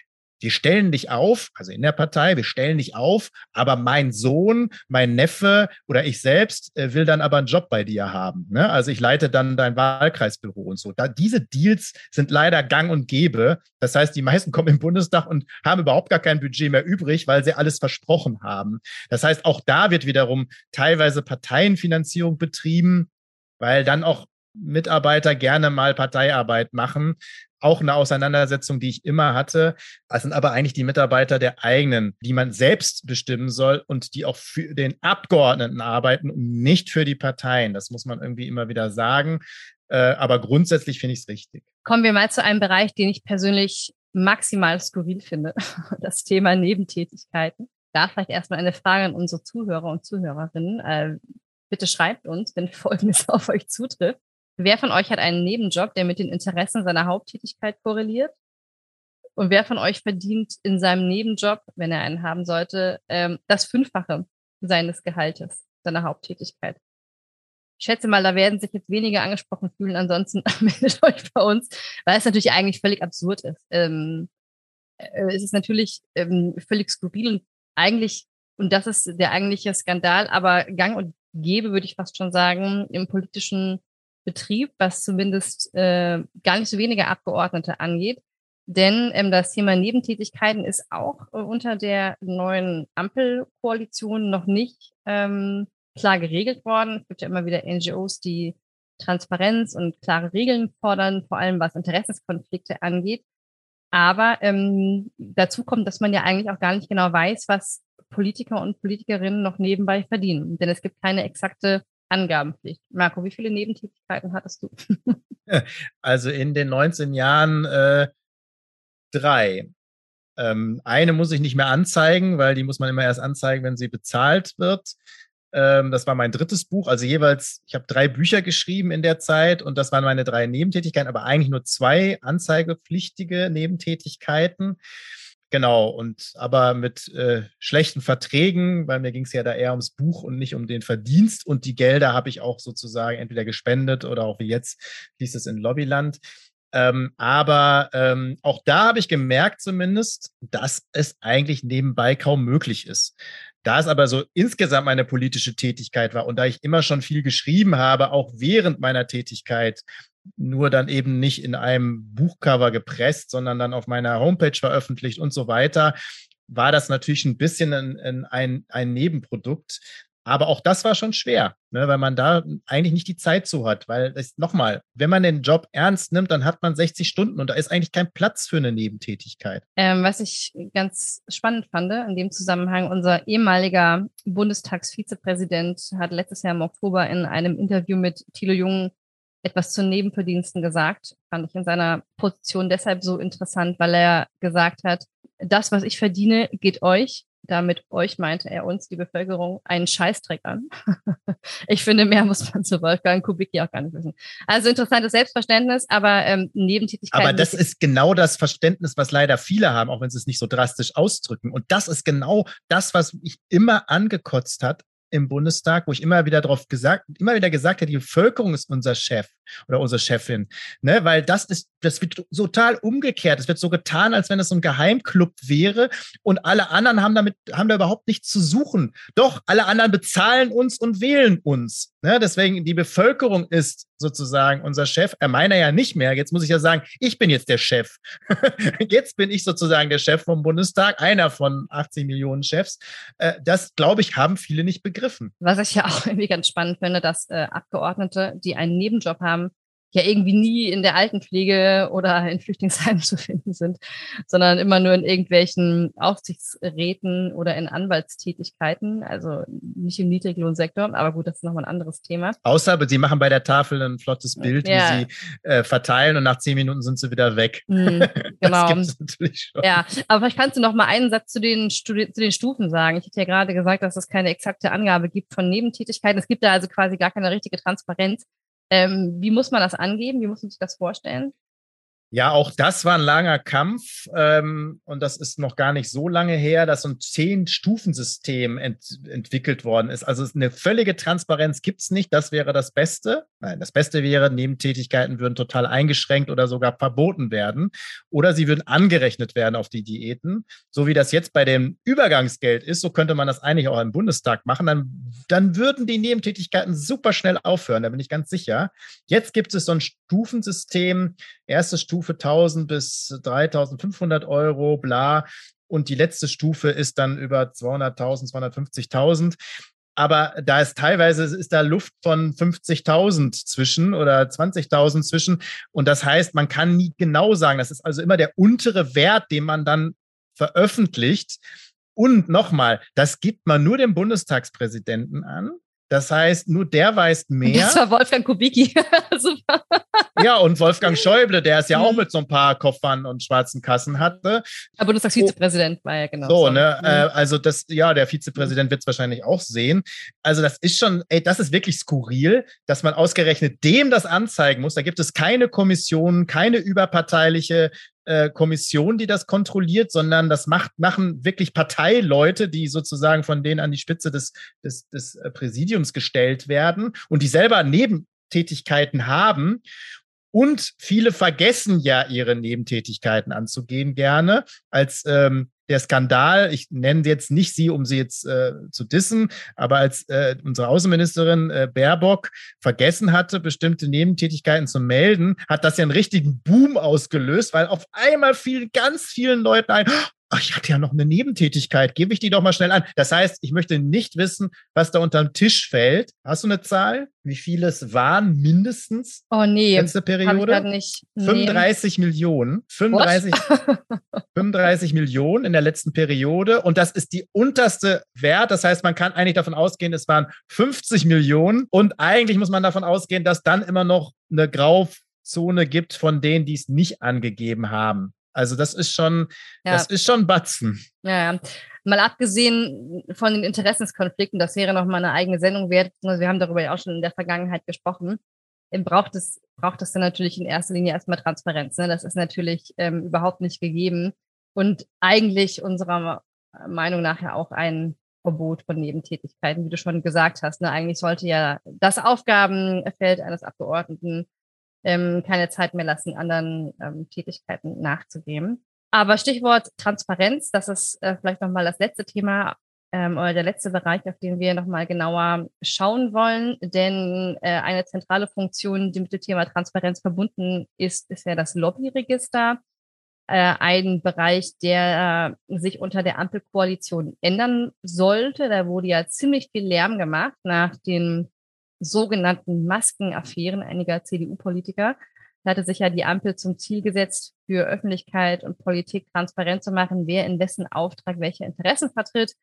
wir stellen dich auf, also in der Partei, wir stellen dich auf, aber mein Sohn, mein Neffe oder ich selbst äh, will dann aber einen Job bei dir haben. Ne? Also ich leite dann dein Wahlkreisbüro und so. Da, diese Deals sind leider gang und gäbe. Das heißt, die meisten kommen im Bundestag und haben überhaupt gar kein Budget mehr übrig, weil sie alles versprochen haben. Das heißt, auch da wird wiederum teilweise Parteienfinanzierung betrieben, weil dann auch Mitarbeiter gerne mal Parteiarbeit machen, auch eine Auseinandersetzung, die ich immer hatte. Das sind aber eigentlich die Mitarbeiter der eigenen, die man selbst bestimmen soll und die auch für den Abgeordneten arbeiten und nicht für die Parteien. Das muss man irgendwie immer wieder sagen. Äh, aber grundsätzlich finde ich es richtig. Kommen wir mal zu einem Bereich, den ich persönlich maximal skurril finde. <laughs> Das Thema Nebentätigkeiten. Da vielleicht erstmal eine Frage an unsere Zuhörer und Zuhörerinnen. Äh, bitte schreibt uns, wenn <laughs> Folgendes auf euch zutrifft. Wer von euch hat einen Nebenjob, der mit den Interessen seiner Haupttätigkeit korreliert? Und wer von euch verdient in seinem Nebenjob, wenn er einen haben sollte, ähm, das Fünffache seines Gehaltes, seiner Haupttätigkeit? Ich schätze mal, da werden sich jetzt wenige angesprochen fühlen. Ansonsten <laughs> meldet euch bei uns, weil es natürlich eigentlich völlig absurd ist. Ähm, äh, es ist natürlich ähm, völlig skurril und eigentlich, und das ist der eigentliche Skandal, aber gang und gäbe, würde ich fast schon sagen, im politischen Betrieb, was zumindest äh, gar nicht so wenige Abgeordnete angeht. Denn ähm, das Thema Nebentätigkeiten ist auch äh, unter der neuen Ampelkoalition noch nicht ähm, klar geregelt worden. Es gibt ja immer wieder NGOs, die Transparenz und klare Regeln fordern, vor allem was Interessenskonflikte angeht. Aber ähm, dazu kommt, dass man ja eigentlich auch gar nicht genau weiß, was Politiker und Politikerinnen noch nebenbei verdienen. Denn es gibt keine exakte Angabenpflicht. Marco, wie viele Nebentätigkeiten hattest du? <laughs> also in den 19 Jahren äh, drei. Ähm, eine muss ich nicht mehr anzeigen, weil die muss man immer erst anzeigen, wenn sie bezahlt wird. Ähm, das war mein drittes Buch. Also jeweils, ich habe drei Bücher geschrieben in der Zeit und das waren meine drei Nebentätigkeiten, aber eigentlich nur zwei anzeigepflichtige Nebentätigkeiten. Genau, und aber mit äh, schlechten Verträgen, weil mir ging es ja da eher ums Buch und nicht um den Verdienst. Und die Gelder habe ich auch sozusagen entweder gespendet oder auch wie jetzt hieß es in Lobbyland. Ähm, aber ähm, auch da habe ich gemerkt zumindest, dass es eigentlich nebenbei kaum möglich ist. Da es aber so insgesamt meine politische Tätigkeit war und da ich immer schon viel geschrieben habe, auch während meiner Tätigkeit, nur dann eben nicht in einem Buchcover gepresst, sondern dann auf meiner Homepage veröffentlicht und so weiter, war das natürlich ein bisschen ein, ein, ein Nebenprodukt. Aber auch das war schon schwer, ne, weil man da eigentlich nicht die Zeit zu hat. Weil nochmal, wenn man den Job ernst nimmt, dann hat man 60 Stunden und da ist eigentlich kein Platz für eine Nebentätigkeit. Ähm, was ich ganz spannend fand, in dem Zusammenhang, unser ehemaliger Bundestagsvizepräsident hat letztes Jahr im Oktober in einem Interview mit Thilo Jung etwas zu Nebenverdiensten gesagt. Fand ich in seiner Position deshalb so interessant, weil er gesagt hat, das, was ich verdiene, geht euch, damit euch meinte er uns, die Bevölkerung, einen Scheißdreck an. <laughs> ich finde, mehr muss man zu Wolfgang Kubicki auch gar nicht wissen. Also interessantes Selbstverständnis, aber ähm, Nebentätigkeiten. Aber das ist genau das Verständnis, was leider viele haben, auch wenn sie es nicht so drastisch ausdrücken. Und das ist genau das, was mich immer angekotzt hat im Bundestag, wo ich immer wieder darauf gesagt, immer wieder gesagt habe, die Bevölkerung ist unser Chef oder unsere Chefin, ne, weil das ist, das wird total umgekehrt. Es wird so getan, als wenn es so ein Geheimclub wäre und alle anderen haben damit, haben da überhaupt nichts zu suchen. Doch, alle anderen bezahlen uns und wählen uns. Ne? Deswegen, die Bevölkerung ist sozusagen unser Chef. Er meiner ja nicht mehr. Jetzt muss ich ja sagen, ich bin jetzt der Chef. <laughs> jetzt bin ich sozusagen der Chef vom Bundestag, einer von 80 Millionen Chefs. Äh, das, glaube ich, haben viele nicht begriffen. Was ich ja auch <laughs> irgendwie ganz spannend finde, dass äh, Abgeordnete, die einen Nebenjob haben, ja irgendwie nie in der Altenpflege oder in Flüchtlingsheimen <laughs> zu finden sind, sondern immer nur in irgendwelchen Aufsichtsräten oder in Anwaltstätigkeiten, also nicht im Niedriglohnsektor, aber gut, das ist nochmal ein anderes Thema. Außer, sie machen bei der Tafel ein flottes Bild, ja. wie sie äh, verteilen und nach zehn Minuten sind sie wieder weg. Mhm, <laughs> genau. das gibt natürlich schon. Ja, aber vielleicht kannst du noch mal einen Satz zu den, zu den Stufen sagen. Ich hatte ja gerade gesagt, dass es keine exakte Angabe gibt von Nebentätigkeiten. Es gibt da also quasi gar keine richtige Transparenz. Ähm, wie muss man das angeben? Wie muss man sich das vorstellen? Ja, auch das war ein langer Kampf ähm, und das ist noch gar nicht so lange her, dass so ein Zehn-Stufen-System ent entwickelt worden ist. Also eine völlige Transparenz gibt's nicht. Das wäre das Beste. Nein, das Beste wäre, Nebentätigkeiten würden total eingeschränkt oder sogar verboten werden oder sie würden angerechnet werden auf die Diäten. So wie das jetzt bei dem Übergangsgeld ist, so könnte man das eigentlich auch im Bundestag machen. Dann, dann würden die Nebentätigkeiten super schnell aufhören, da bin ich ganz sicher. Jetzt gibt es so ein Stufensystem, erste Stufe 1000 bis 3500 Euro, bla. Und die letzte Stufe ist dann über 200.000, 250.000. Aber da ist teilweise ist da Luft von 50.000 zwischen oder 20.000 zwischen. Und das heißt, man kann nie genau sagen, das ist also immer der untere Wert, den man dann veröffentlicht. Und nochmal, das gibt man nur dem Bundestagspräsidenten an. Das heißt, nur der weiß mehr. Das war Wolfgang Kubicki. <laughs> Ja, und Wolfgang Schäuble, der es ja auch mhm. mit so ein paar Koffern und schwarzen Kassen hatte. Aber Bundestagsvizepräsident oh. war ja genau. So, ne? Mhm. Äh, also das, ja, der Vizepräsident wird es wahrscheinlich auch sehen. Also das ist schon, ey, das ist wirklich skurril, dass man ausgerechnet dem das anzeigen muss. Da gibt es keine Kommission, keine überparteiliche äh, Kommission, die das kontrolliert, sondern das macht, machen wirklich Parteileute, die sozusagen von denen an die Spitze des, des, des äh, Präsidiums gestellt werden und die selber Nebentätigkeiten haben. Und viele vergessen ja ihre Nebentätigkeiten anzugehen gerne als ähm, der Skandal, ich nenne jetzt nicht sie, um sie jetzt äh, zu dissen, aber als äh, unsere Außenministerin äh, Baerbock vergessen hatte, bestimmte Nebentätigkeiten zu melden, hat das ja einen richtigen Boom ausgelöst, weil auf einmal fiel ganz vielen Leuten ein, ach, ich hatte ja noch eine Nebentätigkeit, gebe ich die doch mal schnell an. Das heißt, ich möchte nicht wissen, was da unterm Tisch fällt. Hast du eine Zahl? Wie viele es waren mindestens? Oh nee. Letzte Periode? Nicht. 35 nee. Millionen. 35, 35 <laughs> Millionen in der letzten Periode. Und das ist die unterste Wert. Das heißt, man kann eigentlich davon ausgehen, es waren 50 Millionen. Und eigentlich muss man davon ausgehen, dass dann immer noch eine Grauzone gibt von denen, die es nicht angegeben haben. Also das ist schon, ja. das ist schon Batzen. Ja, ja. Mal abgesehen von den Interessenskonflikten, das wäre noch mal eine eigene Sendung wert. Wir haben darüber ja auch schon in der Vergangenheit gesprochen. Braucht es, braucht es dann natürlich in erster Linie erstmal Transparenz. Ne? Das ist natürlich ähm, überhaupt nicht gegeben. Und eigentlich unserer Meinung nach ja auch ein Verbot von Nebentätigkeiten, wie du schon gesagt hast. Ne? Eigentlich sollte ja das Aufgabenfeld eines Abgeordneten ähm, keine Zeit mehr lassen, anderen ähm, Tätigkeiten nachzugeben. Aber Stichwort Transparenz, das ist äh, vielleicht nochmal das letzte Thema ähm, oder der letzte Bereich, auf den wir nochmal genauer schauen wollen. Denn äh, eine zentrale Funktion, die mit dem Thema Transparenz verbunden ist, ist ja das Lobbyregister. Äh, ein Bereich, der äh, sich unter der Ampelkoalition ändern sollte. Da wurde ja ziemlich viel Lärm gemacht nach den sogenannten Maskenaffären einiger CDU-Politiker. Da hatte sich ja die Ampel zum Ziel gesetzt, für Öffentlichkeit und Politik transparent zu machen, wer in wessen Auftrag welche Interessen vertritt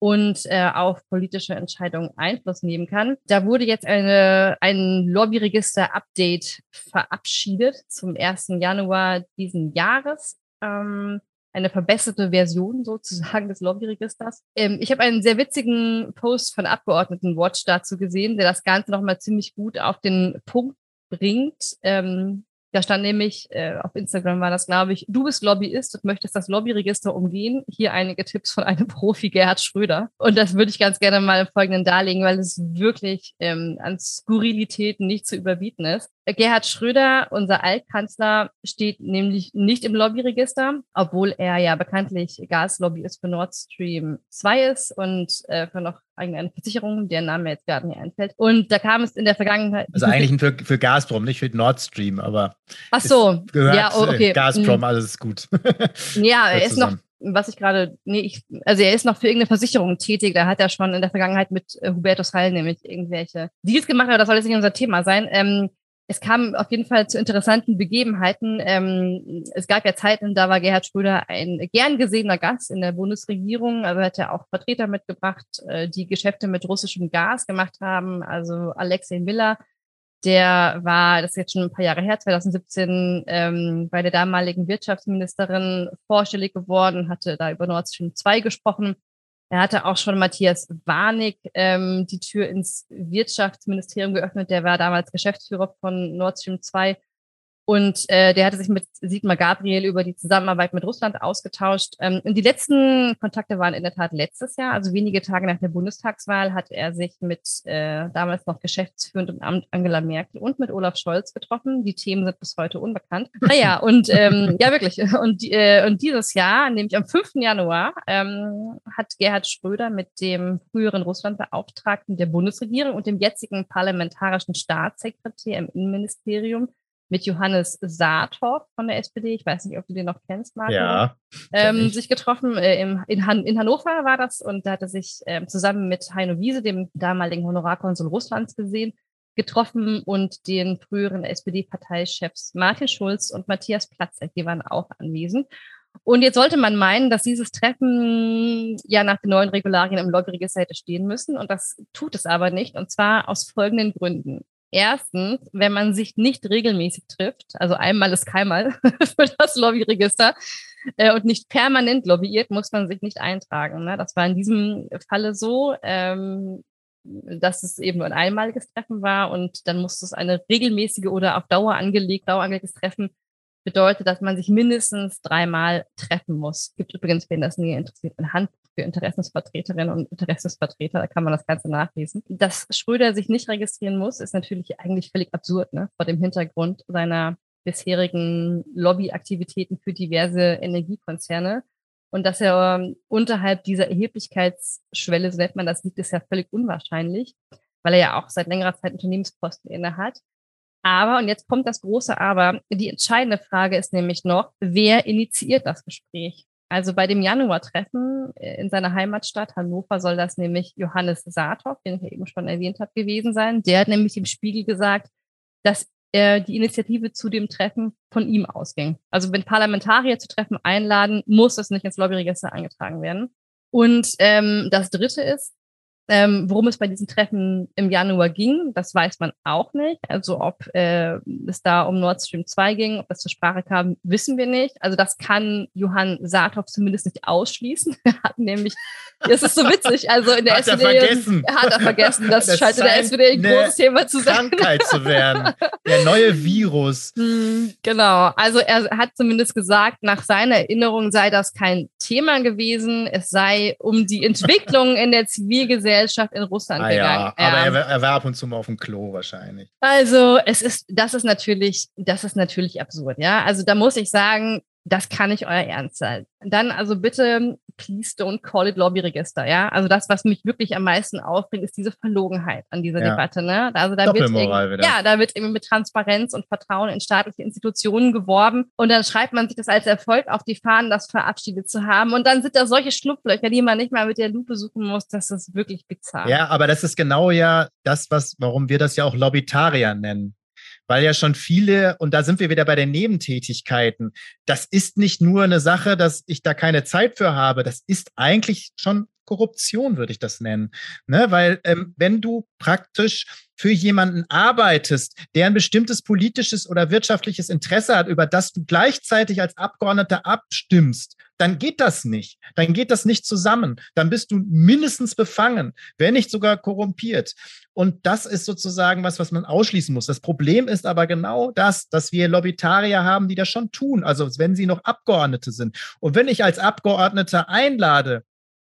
und äh, auf politische Entscheidungen Einfluss nehmen kann. Da wurde jetzt eine, ein Lobbyregister-Update verabschiedet zum 1. Januar diesen Jahres. Ähm, eine verbesserte Version sozusagen des Lobbyregisters. Ähm, ich habe einen sehr witzigen Post von Abgeordneten Watch dazu gesehen, der das Ganze nochmal ziemlich gut auf den Punkt bringt. Ähm, da stand nämlich, äh, auf Instagram war das, glaube ich, du bist Lobbyist und möchtest das Lobbyregister umgehen. Hier einige Tipps von einem <laughs> Profi, Gerhard Schröder. Und das würde ich ganz gerne mal im Folgenden darlegen, weil es wirklich ähm, an Skurrilitäten nicht zu überbieten ist. Gerhard Schröder, unser Altkanzler, steht nämlich nicht im Lobbyregister, obwohl er ja bekanntlich Gaslobbyist für Nord Stream 2 ist und äh, für noch eine Versicherung, deren Name jetzt gerade nicht einfällt. Und da kam es in der Vergangenheit. Also eigentlich für, für Gazprom, nicht für Nord Stream, aber. Ach so, gehört ja, oh, okay. Gazprom, mhm. alles ist gut. <laughs> ja, er ist noch was ich gerade, nee, ich, also er ist noch für irgendeine Versicherung tätig. Da hat er schon in der Vergangenheit mit äh, Hubertus Heil nämlich irgendwelche Deals gemacht, aber das soll jetzt nicht unser Thema sein. Ähm, es kam auf jeden Fall zu interessanten Begebenheiten. Ähm, es gab ja Zeiten, da war Gerhard Schröder ein gern gesehener Gast in der Bundesregierung. Also hat er auch Vertreter mitgebracht, äh, die Geschäfte mit russischem Gas gemacht haben. Also Alexei Miller, der war, das ist jetzt schon ein paar Jahre her, 2017, ähm, bei der damaligen Wirtschaftsministerin vorstellig geworden, hatte da über Nord Stream 2 gesprochen. Er hatte auch schon Matthias Warnig ähm, die Tür ins Wirtschaftsministerium geöffnet. Der war damals Geschäftsführer von Nord Stream 2 und äh, der hatte sich mit Sigmar Gabriel über die Zusammenarbeit mit Russland ausgetauscht. Ähm, und die letzten Kontakte waren in der Tat letztes Jahr, also wenige Tage nach der Bundestagswahl, hat er sich mit äh, damals noch geschäftsführendem Amt Angela Merkel und mit Olaf Scholz getroffen. Die Themen sind bis heute unbekannt. <laughs> Naja, und ähm, ja, wirklich. Und, äh, und dieses Jahr, nämlich am 5. Januar, ähm, hat Gerhard Schröder mit dem früheren Russlandbeauftragten der Bundesregierung und dem jetzigen parlamentarischen Staatssekretär im Innenministerium mit Johannes Saathoff von der SPD. Ich weiß nicht, ob du den noch kennst, Marco. Ja. Ähm, sich getroffen. Äh, im, in, Han in Hannover war das und da hat er sich ähm, zusammen mit Heino Wiese, dem damaligen Honorarkonsul Russlands, gesehen, getroffen und den früheren SPD-Parteichefs Martin Schulz und Matthias Platzek, die waren auch anwesend. Und jetzt sollte man meinen, dass dieses Treffen ja nach den neuen Regularien im Lobbyregister hätte stehen müssen. Und das tut es aber nicht. Und zwar aus folgenden Gründen. Erstens, wenn man sich nicht regelmäßig trifft, also einmal ist keinmal <laughs> für das Lobbyregister äh, und nicht permanent lobbyiert, muss man sich nicht eintragen. Ne? Das war in diesem Falle so. Ähm, dass es eben nur ein einmaliges Treffen war und dann musste es eine regelmäßige oder auf Dauer angelegt, dauer angelegtes Treffen bedeutet, dass man sich mindestens dreimal treffen muss. Gibt übrigens, wenn das näher interessiert, ein Handbuch für Interessensvertreterinnen und Interessensvertreter, da kann man das Ganze nachlesen. Dass Schröder sich nicht registrieren muss, ist natürlich eigentlich völlig absurd, ne? vor dem Hintergrund seiner bisherigen Lobbyaktivitäten für diverse Energiekonzerne. Und dass er ähm, unterhalb dieser Erheblichkeitsschwelle, so nennt man das, liegt, ist ja völlig unwahrscheinlich, weil er ja auch seit längerer Zeit Unternehmensposten inne hat. Aber, und jetzt kommt das große Aber, die entscheidende Frage ist nämlich noch, wer initiiert das Gespräch? Also bei dem Januar-Treffen äh, in seiner Heimatstadt Hannover soll das nämlich Johannes Saathoff, den ich eben schon erwähnt habe, gewesen sein. Der hat nämlich im Spiegel gesagt, dass äh, die Initiative zu dem Treffen von ihm ausging. Also wenn Parlamentarier zu Treffen einladen, muss es nicht ins Lobbyregister eingetragen werden. Und ähm, das Dritte ist, ähm, worum es bei diesen Treffen im Januar ging, das weiß man auch nicht. Also ob äh, es da um Nord Stream 2 ging, ob das zur Sprache kam, wissen wir nicht. Also das kann Johann Saathoff zumindest nicht ausschließen. <laughs> Er hat nämlich, das ist so witzig, also in der hat SPD. Er vergessen. Hat er vergessen. Das, <laughs> das scheint in der SPD ein großes Thema zu sein. Krankheit zu werden. Der neue Virus. <laughs> Hm, genau. Also er hat zumindest gesagt, nach seiner Erinnerung sei das kein Thema gewesen. Es sei um die Entwicklung in der Zivilgesellschaft Gesellschaft in Russland ah, gegangen. Ja, aber er, er, war ab und zu mal auf dem Klo wahrscheinlich. Also es ist, das ist natürlich, das ist natürlich absurd, ja. Also da muss ich sagen, das kann nicht euer Ernst sein. Dann also bitte, please don't call it Lobbyregister, ja. Also das, was mich wirklich am meisten aufbringt, ist diese Verlogenheit an dieser ja. Debatte, ne? Also da wird, ja, da wird eben mit Transparenz und Vertrauen in staatliche Institutionen geworben und dann schreibt man sich das als Erfolg auf die Fahnen, das verabschiedet zu haben und dann sind da solche Schlupflöcher, die man nicht mal mit der Lupe suchen muss, das ist wirklich bizarr. Ja, aber das ist genau ja das, was, warum wir das ja auch Lobbytarier nennen weil ja schon viele, und da sind wir wieder bei den Nebentätigkeiten, das ist nicht nur eine Sache, dass ich da keine Zeit für habe, das ist eigentlich schon Korruption, würde ich das nennen. Ne? Weil ähm, wenn du praktisch für jemanden arbeitest, der ein bestimmtes politisches oder wirtschaftliches Interesse hat, über das du gleichzeitig als Abgeordneter abstimmst, dann geht das nicht. Dann geht das nicht zusammen. Dann bist du mindestens befangen, wenn nicht sogar korrumpiert. Und das ist sozusagen was, was man ausschließen muss. Das Problem ist aber genau das, dass wir Lobbytarier haben, die das schon tun. Also wenn sie noch Abgeordnete sind. Und wenn ich als Abgeordneter einlade,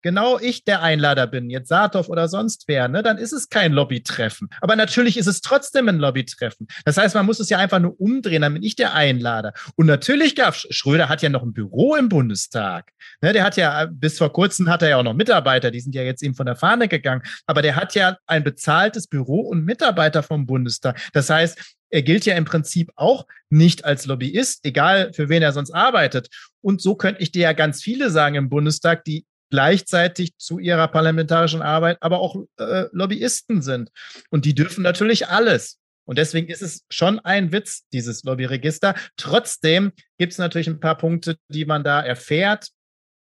genau ich der Einlader bin, jetzt Saathoff oder sonst wer, ne, dann ist es kein Lobbytreffen. Aber natürlich ist es trotzdem ein Lobbytreffen. Das heißt, man muss es ja einfach nur umdrehen, dann bin ich der Einlader. Und natürlich gab Schröder hat ja noch ein Büro im Bundestag. Ne, der hat ja, bis vor kurzem hat er ja auch noch Mitarbeiter, die sind ja jetzt eben von der Fahne gegangen. Aber der hat ja ein bezahltes Büro und Mitarbeiter vom Bundestag. Das heißt, er gilt ja im Prinzip auch nicht als Lobbyist, egal für wen er sonst arbeitet. Und so könnte ich dir ja ganz viele sagen im Bundestag, die gleichzeitig zu ihrer parlamentarischen Arbeit aber auch äh, Lobbyisten sind. Und die dürfen natürlich alles. Und deswegen ist es schon ein Witz, dieses Lobbyregister. Trotzdem gibt es natürlich ein paar Punkte, die man da erfährt,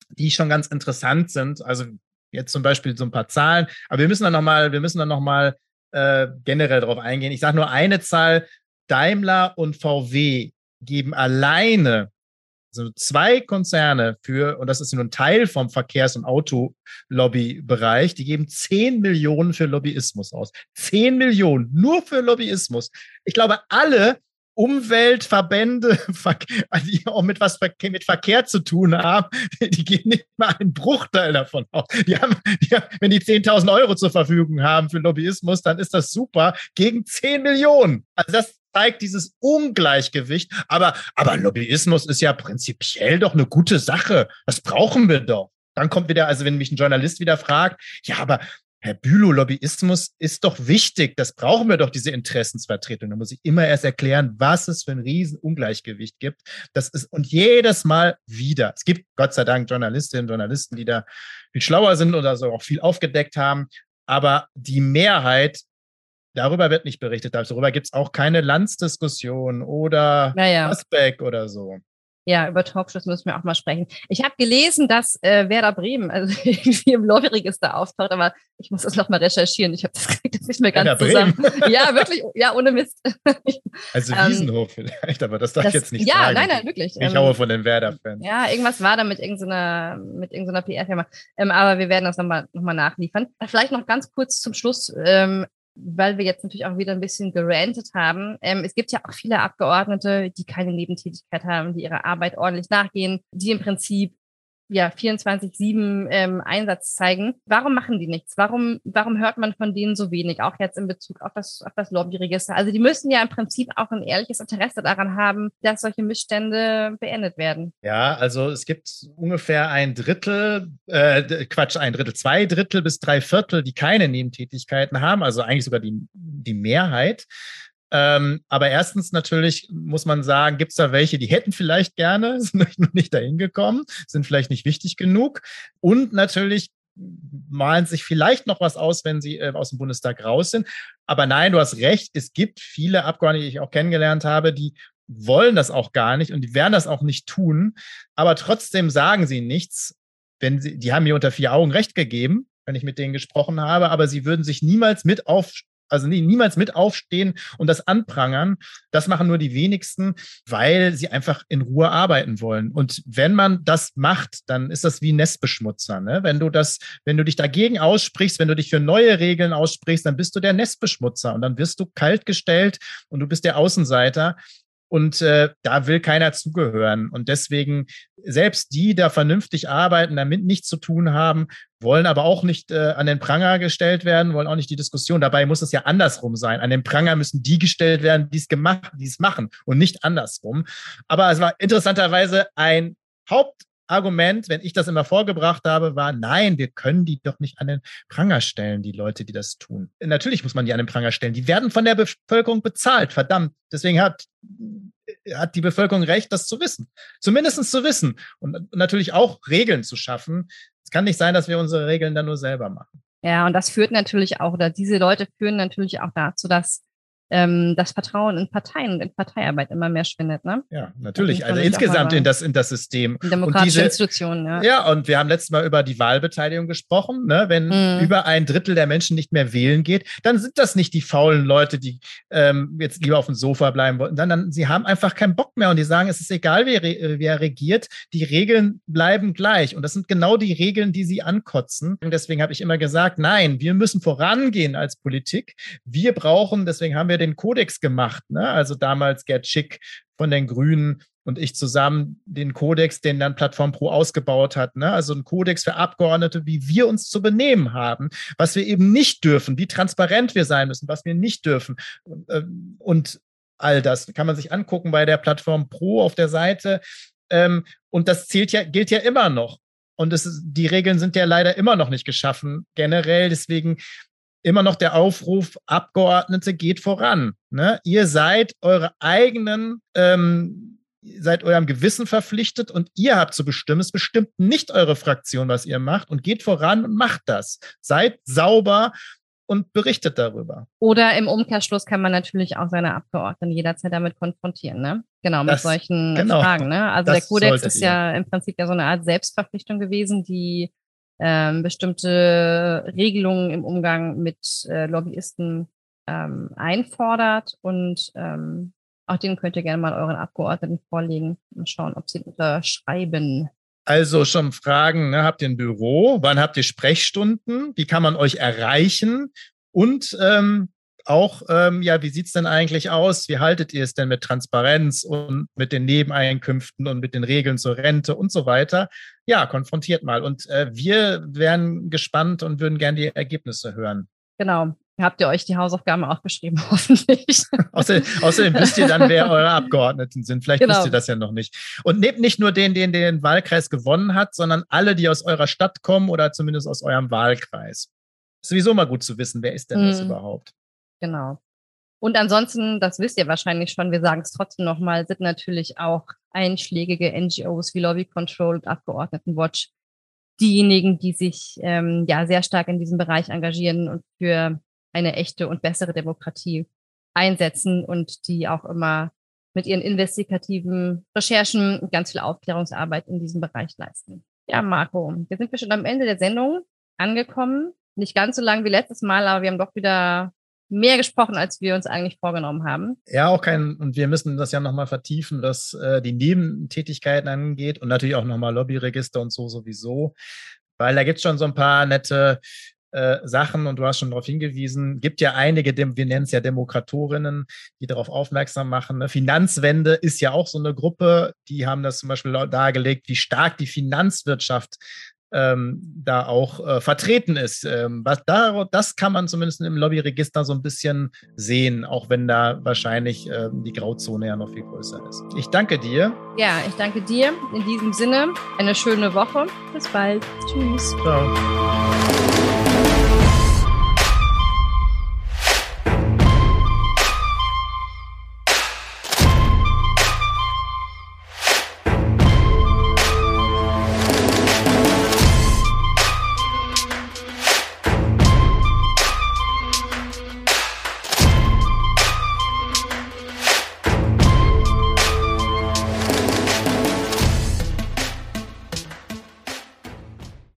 die schon ganz interessant sind. Also jetzt zum Beispiel so ein paar Zahlen. Aber wir müssen dann nochmal, wir müssen dann nochmal äh, generell darauf eingehen. Ich sage nur eine Zahl. Daimler und VW geben alleine also zwei Konzerne für, und das ist nur ein Teil vom Verkehrs- und Autolobbybereich, die geben 10 Millionen für Lobbyismus aus. 10 Millionen nur für Lobbyismus. Ich glaube, alle Umweltverbände, <laughs> die auch mit was mit Verkehr zu tun haben, <laughs> die gehen nicht mal einen Bruchteil davon aus. Die haben, die haben wenn die 10.000 Euro zur Verfügung haben für Lobbyismus, dann ist das super gegen 10 Millionen. Also das zeigt dieses Ungleichgewicht. Aber, aber Lobbyismus ist ja prinzipiell doch eine gute Sache. Das brauchen wir doch. Dann kommt wieder, also wenn mich ein Journalist wieder fragt, ja, aber Herr Bülow, Lobbyismus ist doch wichtig. Das brauchen wir doch, diese Interessensvertretung. Da muss ich immer erst erklären, was es für ein Riesenungleichgewicht gibt. Das ist, und jedes Mal wieder. Es gibt Gott sei Dank Journalistinnen und Journalisten, die da viel schlauer sind oder so auch viel aufgedeckt haben. Aber die Mehrheit, darüber wird nicht berichtet. Darüber gibt es auch keine Landsdiskussion oder naja. Aspect oder so. Ja, über Talkshows müssen wir auch mal sprechen. Ich habe gelesen, dass äh, Werder Bremen <laughs> also irgendwie im Lobbyregister auftaucht, aber ich muss das nochmal recherchieren. Ich habe das jetzt nicht mehr ganz Werder zusammen. Bremen. <laughs> Ja, wirklich, ja, ohne Mist. <laughs> Also ähm, Wiesenhof vielleicht, aber das darf das, ich jetzt nicht ja, sagen. Ja, nein, nein, wirklich. Ich ähm, haue von den Werder-Fans. Ja, irgendwas war da mit irgendeiner, mit irgendeiner PR-Firma. Ähm, aber wir werden das nochmal noch mal nachliefern. Vielleicht noch ganz kurz zum Schluss. Ähm, weil wir jetzt natürlich auch wieder ein bisschen gerantet haben. Ähm, es gibt ja auch viele Abgeordnete, die keine Nebentätigkeit haben, die ihrer Arbeit ordentlich nachgehen, die im Prinzip ja 24/7 ähm, Einsatz zeigen. Warum machen die nichts? Warum warum hört man von denen so wenig? Auch jetzt in Bezug auf das auf das Lobbyregister. Also die müssen ja im Prinzip auch ein ehrliches Interesse daran haben, dass solche Missstände beendet werden. Ja, also es gibt ungefähr ein Drittel, äh, Quatsch, ein Drittel, zwei Drittel bis drei Viertel, die keine Nebentätigkeiten haben. Also eigentlich sogar die die Mehrheit. Ähm, aber erstens natürlich muss man sagen, gibt es da welche, die hätten vielleicht gerne, <laughs> sind noch nicht dahin gekommen, sind vielleicht nicht wichtig genug. Und natürlich malen sich vielleicht noch was aus, wenn sie äh, aus dem Bundestag raus sind. Aber nein, du hast recht, es gibt viele Abgeordnete, die ich auch kennengelernt habe, die wollen das auch gar nicht und die werden das auch nicht tun. Aber trotzdem sagen sie nichts, wenn sie, die haben mir unter vier Augen recht gegeben, wenn ich mit denen gesprochen habe, aber sie würden sich niemals mit auf, also nie, niemals mit aufstehen und das anprangern. Das machen nur die wenigsten, weil sie einfach in Ruhe arbeiten wollen. Und wenn man das macht, dann ist das wie Nestbeschmutzer. Ne? Wenn du das, wenn du dich dagegen aussprichst, wenn du dich für neue Regeln aussprichst, dann bist du der Nestbeschmutzer und dann wirst du kaltgestellt und du bist der Außenseiter. Und äh, da will keiner zugehören. Und deswegen, selbst die, die da vernünftig arbeiten, damit nichts zu tun haben, wollen aber auch nicht äh, an den Pranger gestellt werden, wollen auch nicht die Diskussion. Dabei muss es ja andersrum sein. An den Pranger müssen die gestellt werden, die es gemacht, die es machen und nicht andersrum. Aber es war interessanterweise ein Hauptargument, wenn ich das immer vorgebracht habe, war, nein, wir können die doch nicht an den Pranger stellen, die Leute, die das tun. Natürlich muss man die an den Pranger stellen. Die werden von der Bevölkerung bezahlt, verdammt. Deswegen hat hat die Bevölkerung recht, das zu wissen. Zumindest zu wissen und natürlich auch Regeln zu schaffen, es kann nicht sein, dass wir unsere Regeln dann nur selber machen. Ja, und das führt natürlich auch, oder diese Leute führen natürlich auch dazu, dass ähm, das Vertrauen in Parteien und in Parteiarbeit immer mehr schwindet. Ne? Ja, natürlich. Also insgesamt in das, in das System. In demokratische diese, Institutionen, ja. Ja, und wir haben letztes Mal über die Wahlbeteiligung gesprochen. Ne? Wenn mhm. über ein Drittel der Menschen nicht mehr wählen geht, dann sind das nicht die faulen Leute, die ähm, jetzt lieber auf dem Sofa bleiben wollten, sondern sie haben einfach keinen Bock mehr und die sagen, es ist egal, wer, wer regiert, die Regeln bleiben gleich. Und das sind genau die Regeln, die sie ankotzen. Und deswegen habe ich immer gesagt, nein, wir müssen vorangehen als Politik. Wir brauchen, deswegen haben wir wir den Kodex gemacht. Ne? Also damals Gerd Schick von den Grünen und ich zusammen den Kodex, den dann Plattform Pro ausgebaut hat. Ne? Also ein Kodex für Abgeordnete, wie wir uns zu benehmen haben, was wir eben nicht dürfen, wie transparent wir sein müssen, was wir nicht dürfen. Ähm, und all das kann man sich angucken bei der Plattform Pro auf der Seite. Ähm, und das zählt ja, gilt ja immer noch. Und es, die Regeln sind ja leider immer noch nicht geschaffen, generell. Deswegen immer noch der Aufruf, Abgeordnete, geht voran. Ne? Ihr seid eure eigenen, ähm, seid eurem Gewissen verpflichtet und ihr habt zu bestimmen. Es bestimmt nicht eure Fraktion, was ihr macht und geht voran und macht das. Seid sauber und berichtet darüber. Oder im Umkehrschluss kann man natürlich auch seine Abgeordneten jederzeit damit konfrontieren, ne? Genau, mit das, solchen genau, Fragen. Ne? Also der Kodex ist ja im Prinzip ja so eine Art Selbstverpflichtung gewesen, die ähm, bestimmte Regelungen im Umgang mit äh, Lobbyisten ähm, einfordert und ähm, auch den könnt ihr gerne mal euren Abgeordneten vorlegen und schauen, ob sie unterschreiben. Also schon Fragen, ne? habt ihr ein Büro? Wann habt ihr Sprechstunden? Wie kann man euch erreichen? Und ähm, auch, ähm, ja, wie sieht's denn eigentlich aus? Wie haltet ihr es denn mit Transparenz und mit den Nebeneinkünften und mit den Regeln zur Rente und so weiter? Ja, konfrontiert mal. Und äh, wir wären gespannt und würden gerne die Ergebnisse hören. Genau. Habt ihr euch die Hausaufgaben aufgeschrieben, <laughs> hoffentlich. außerdem, außerdem wisst ihr dann, wer eure Abgeordneten sind. Vielleicht genau. wisst ihr das ja noch nicht. Und nehmt nicht nur den, den den Wahlkreis gewonnen hat, sondern alle, die aus eurer Stadt kommen oder zumindest aus eurem Wahlkreis. Ist sowieso mal gut zu wissen, wer ist denn das mhm. überhaupt? Genau. Und ansonsten, das wisst ihr wahrscheinlich schon, wir sagen es trotzdem nochmal, sind natürlich auch einschlägige NGOs wie Lobby Control und Abgeordnetenwatch diejenigen, die sich ähm, ja sehr stark in diesem Bereich engagieren und für eine echte und bessere Demokratie einsetzen und die auch immer mit ihren investigativen Recherchen ganz viel Aufklärungsarbeit in diesem Bereich leisten. Ja, Marco, jetzt sind wir schon am Ende der Sendung angekommen. Nicht ganz so lang wie letztes Mal, aber wir haben doch wieder mehr gesprochen, als wir uns eigentlich vorgenommen haben. Ja, auch kein, und wir müssen das ja nochmal vertiefen, was äh, die Nebentätigkeiten angeht und natürlich auch nochmal Lobbyregister und so sowieso. Weil da gibt es schon so ein paar nette äh, Sachen und du hast schon darauf hingewiesen, gibt ja einige, wir nennen es ja Demokratorinnen, die darauf aufmerksam machen. Ne? Finanzwende ist ja auch so eine Gruppe, die haben das zum Beispiel dargelegt, wie stark die Finanzwirtschaft ähm, da auch äh, vertreten ist. Ähm, was da, das kann man zumindest im Lobbyregister so ein bisschen sehen, auch wenn da wahrscheinlich ähm, die Grauzone ja noch viel größer ist. Ich danke dir. Ja, ich danke dir. In diesem Sinne, eine schöne Woche. Bis bald. Tschüss. Ciao.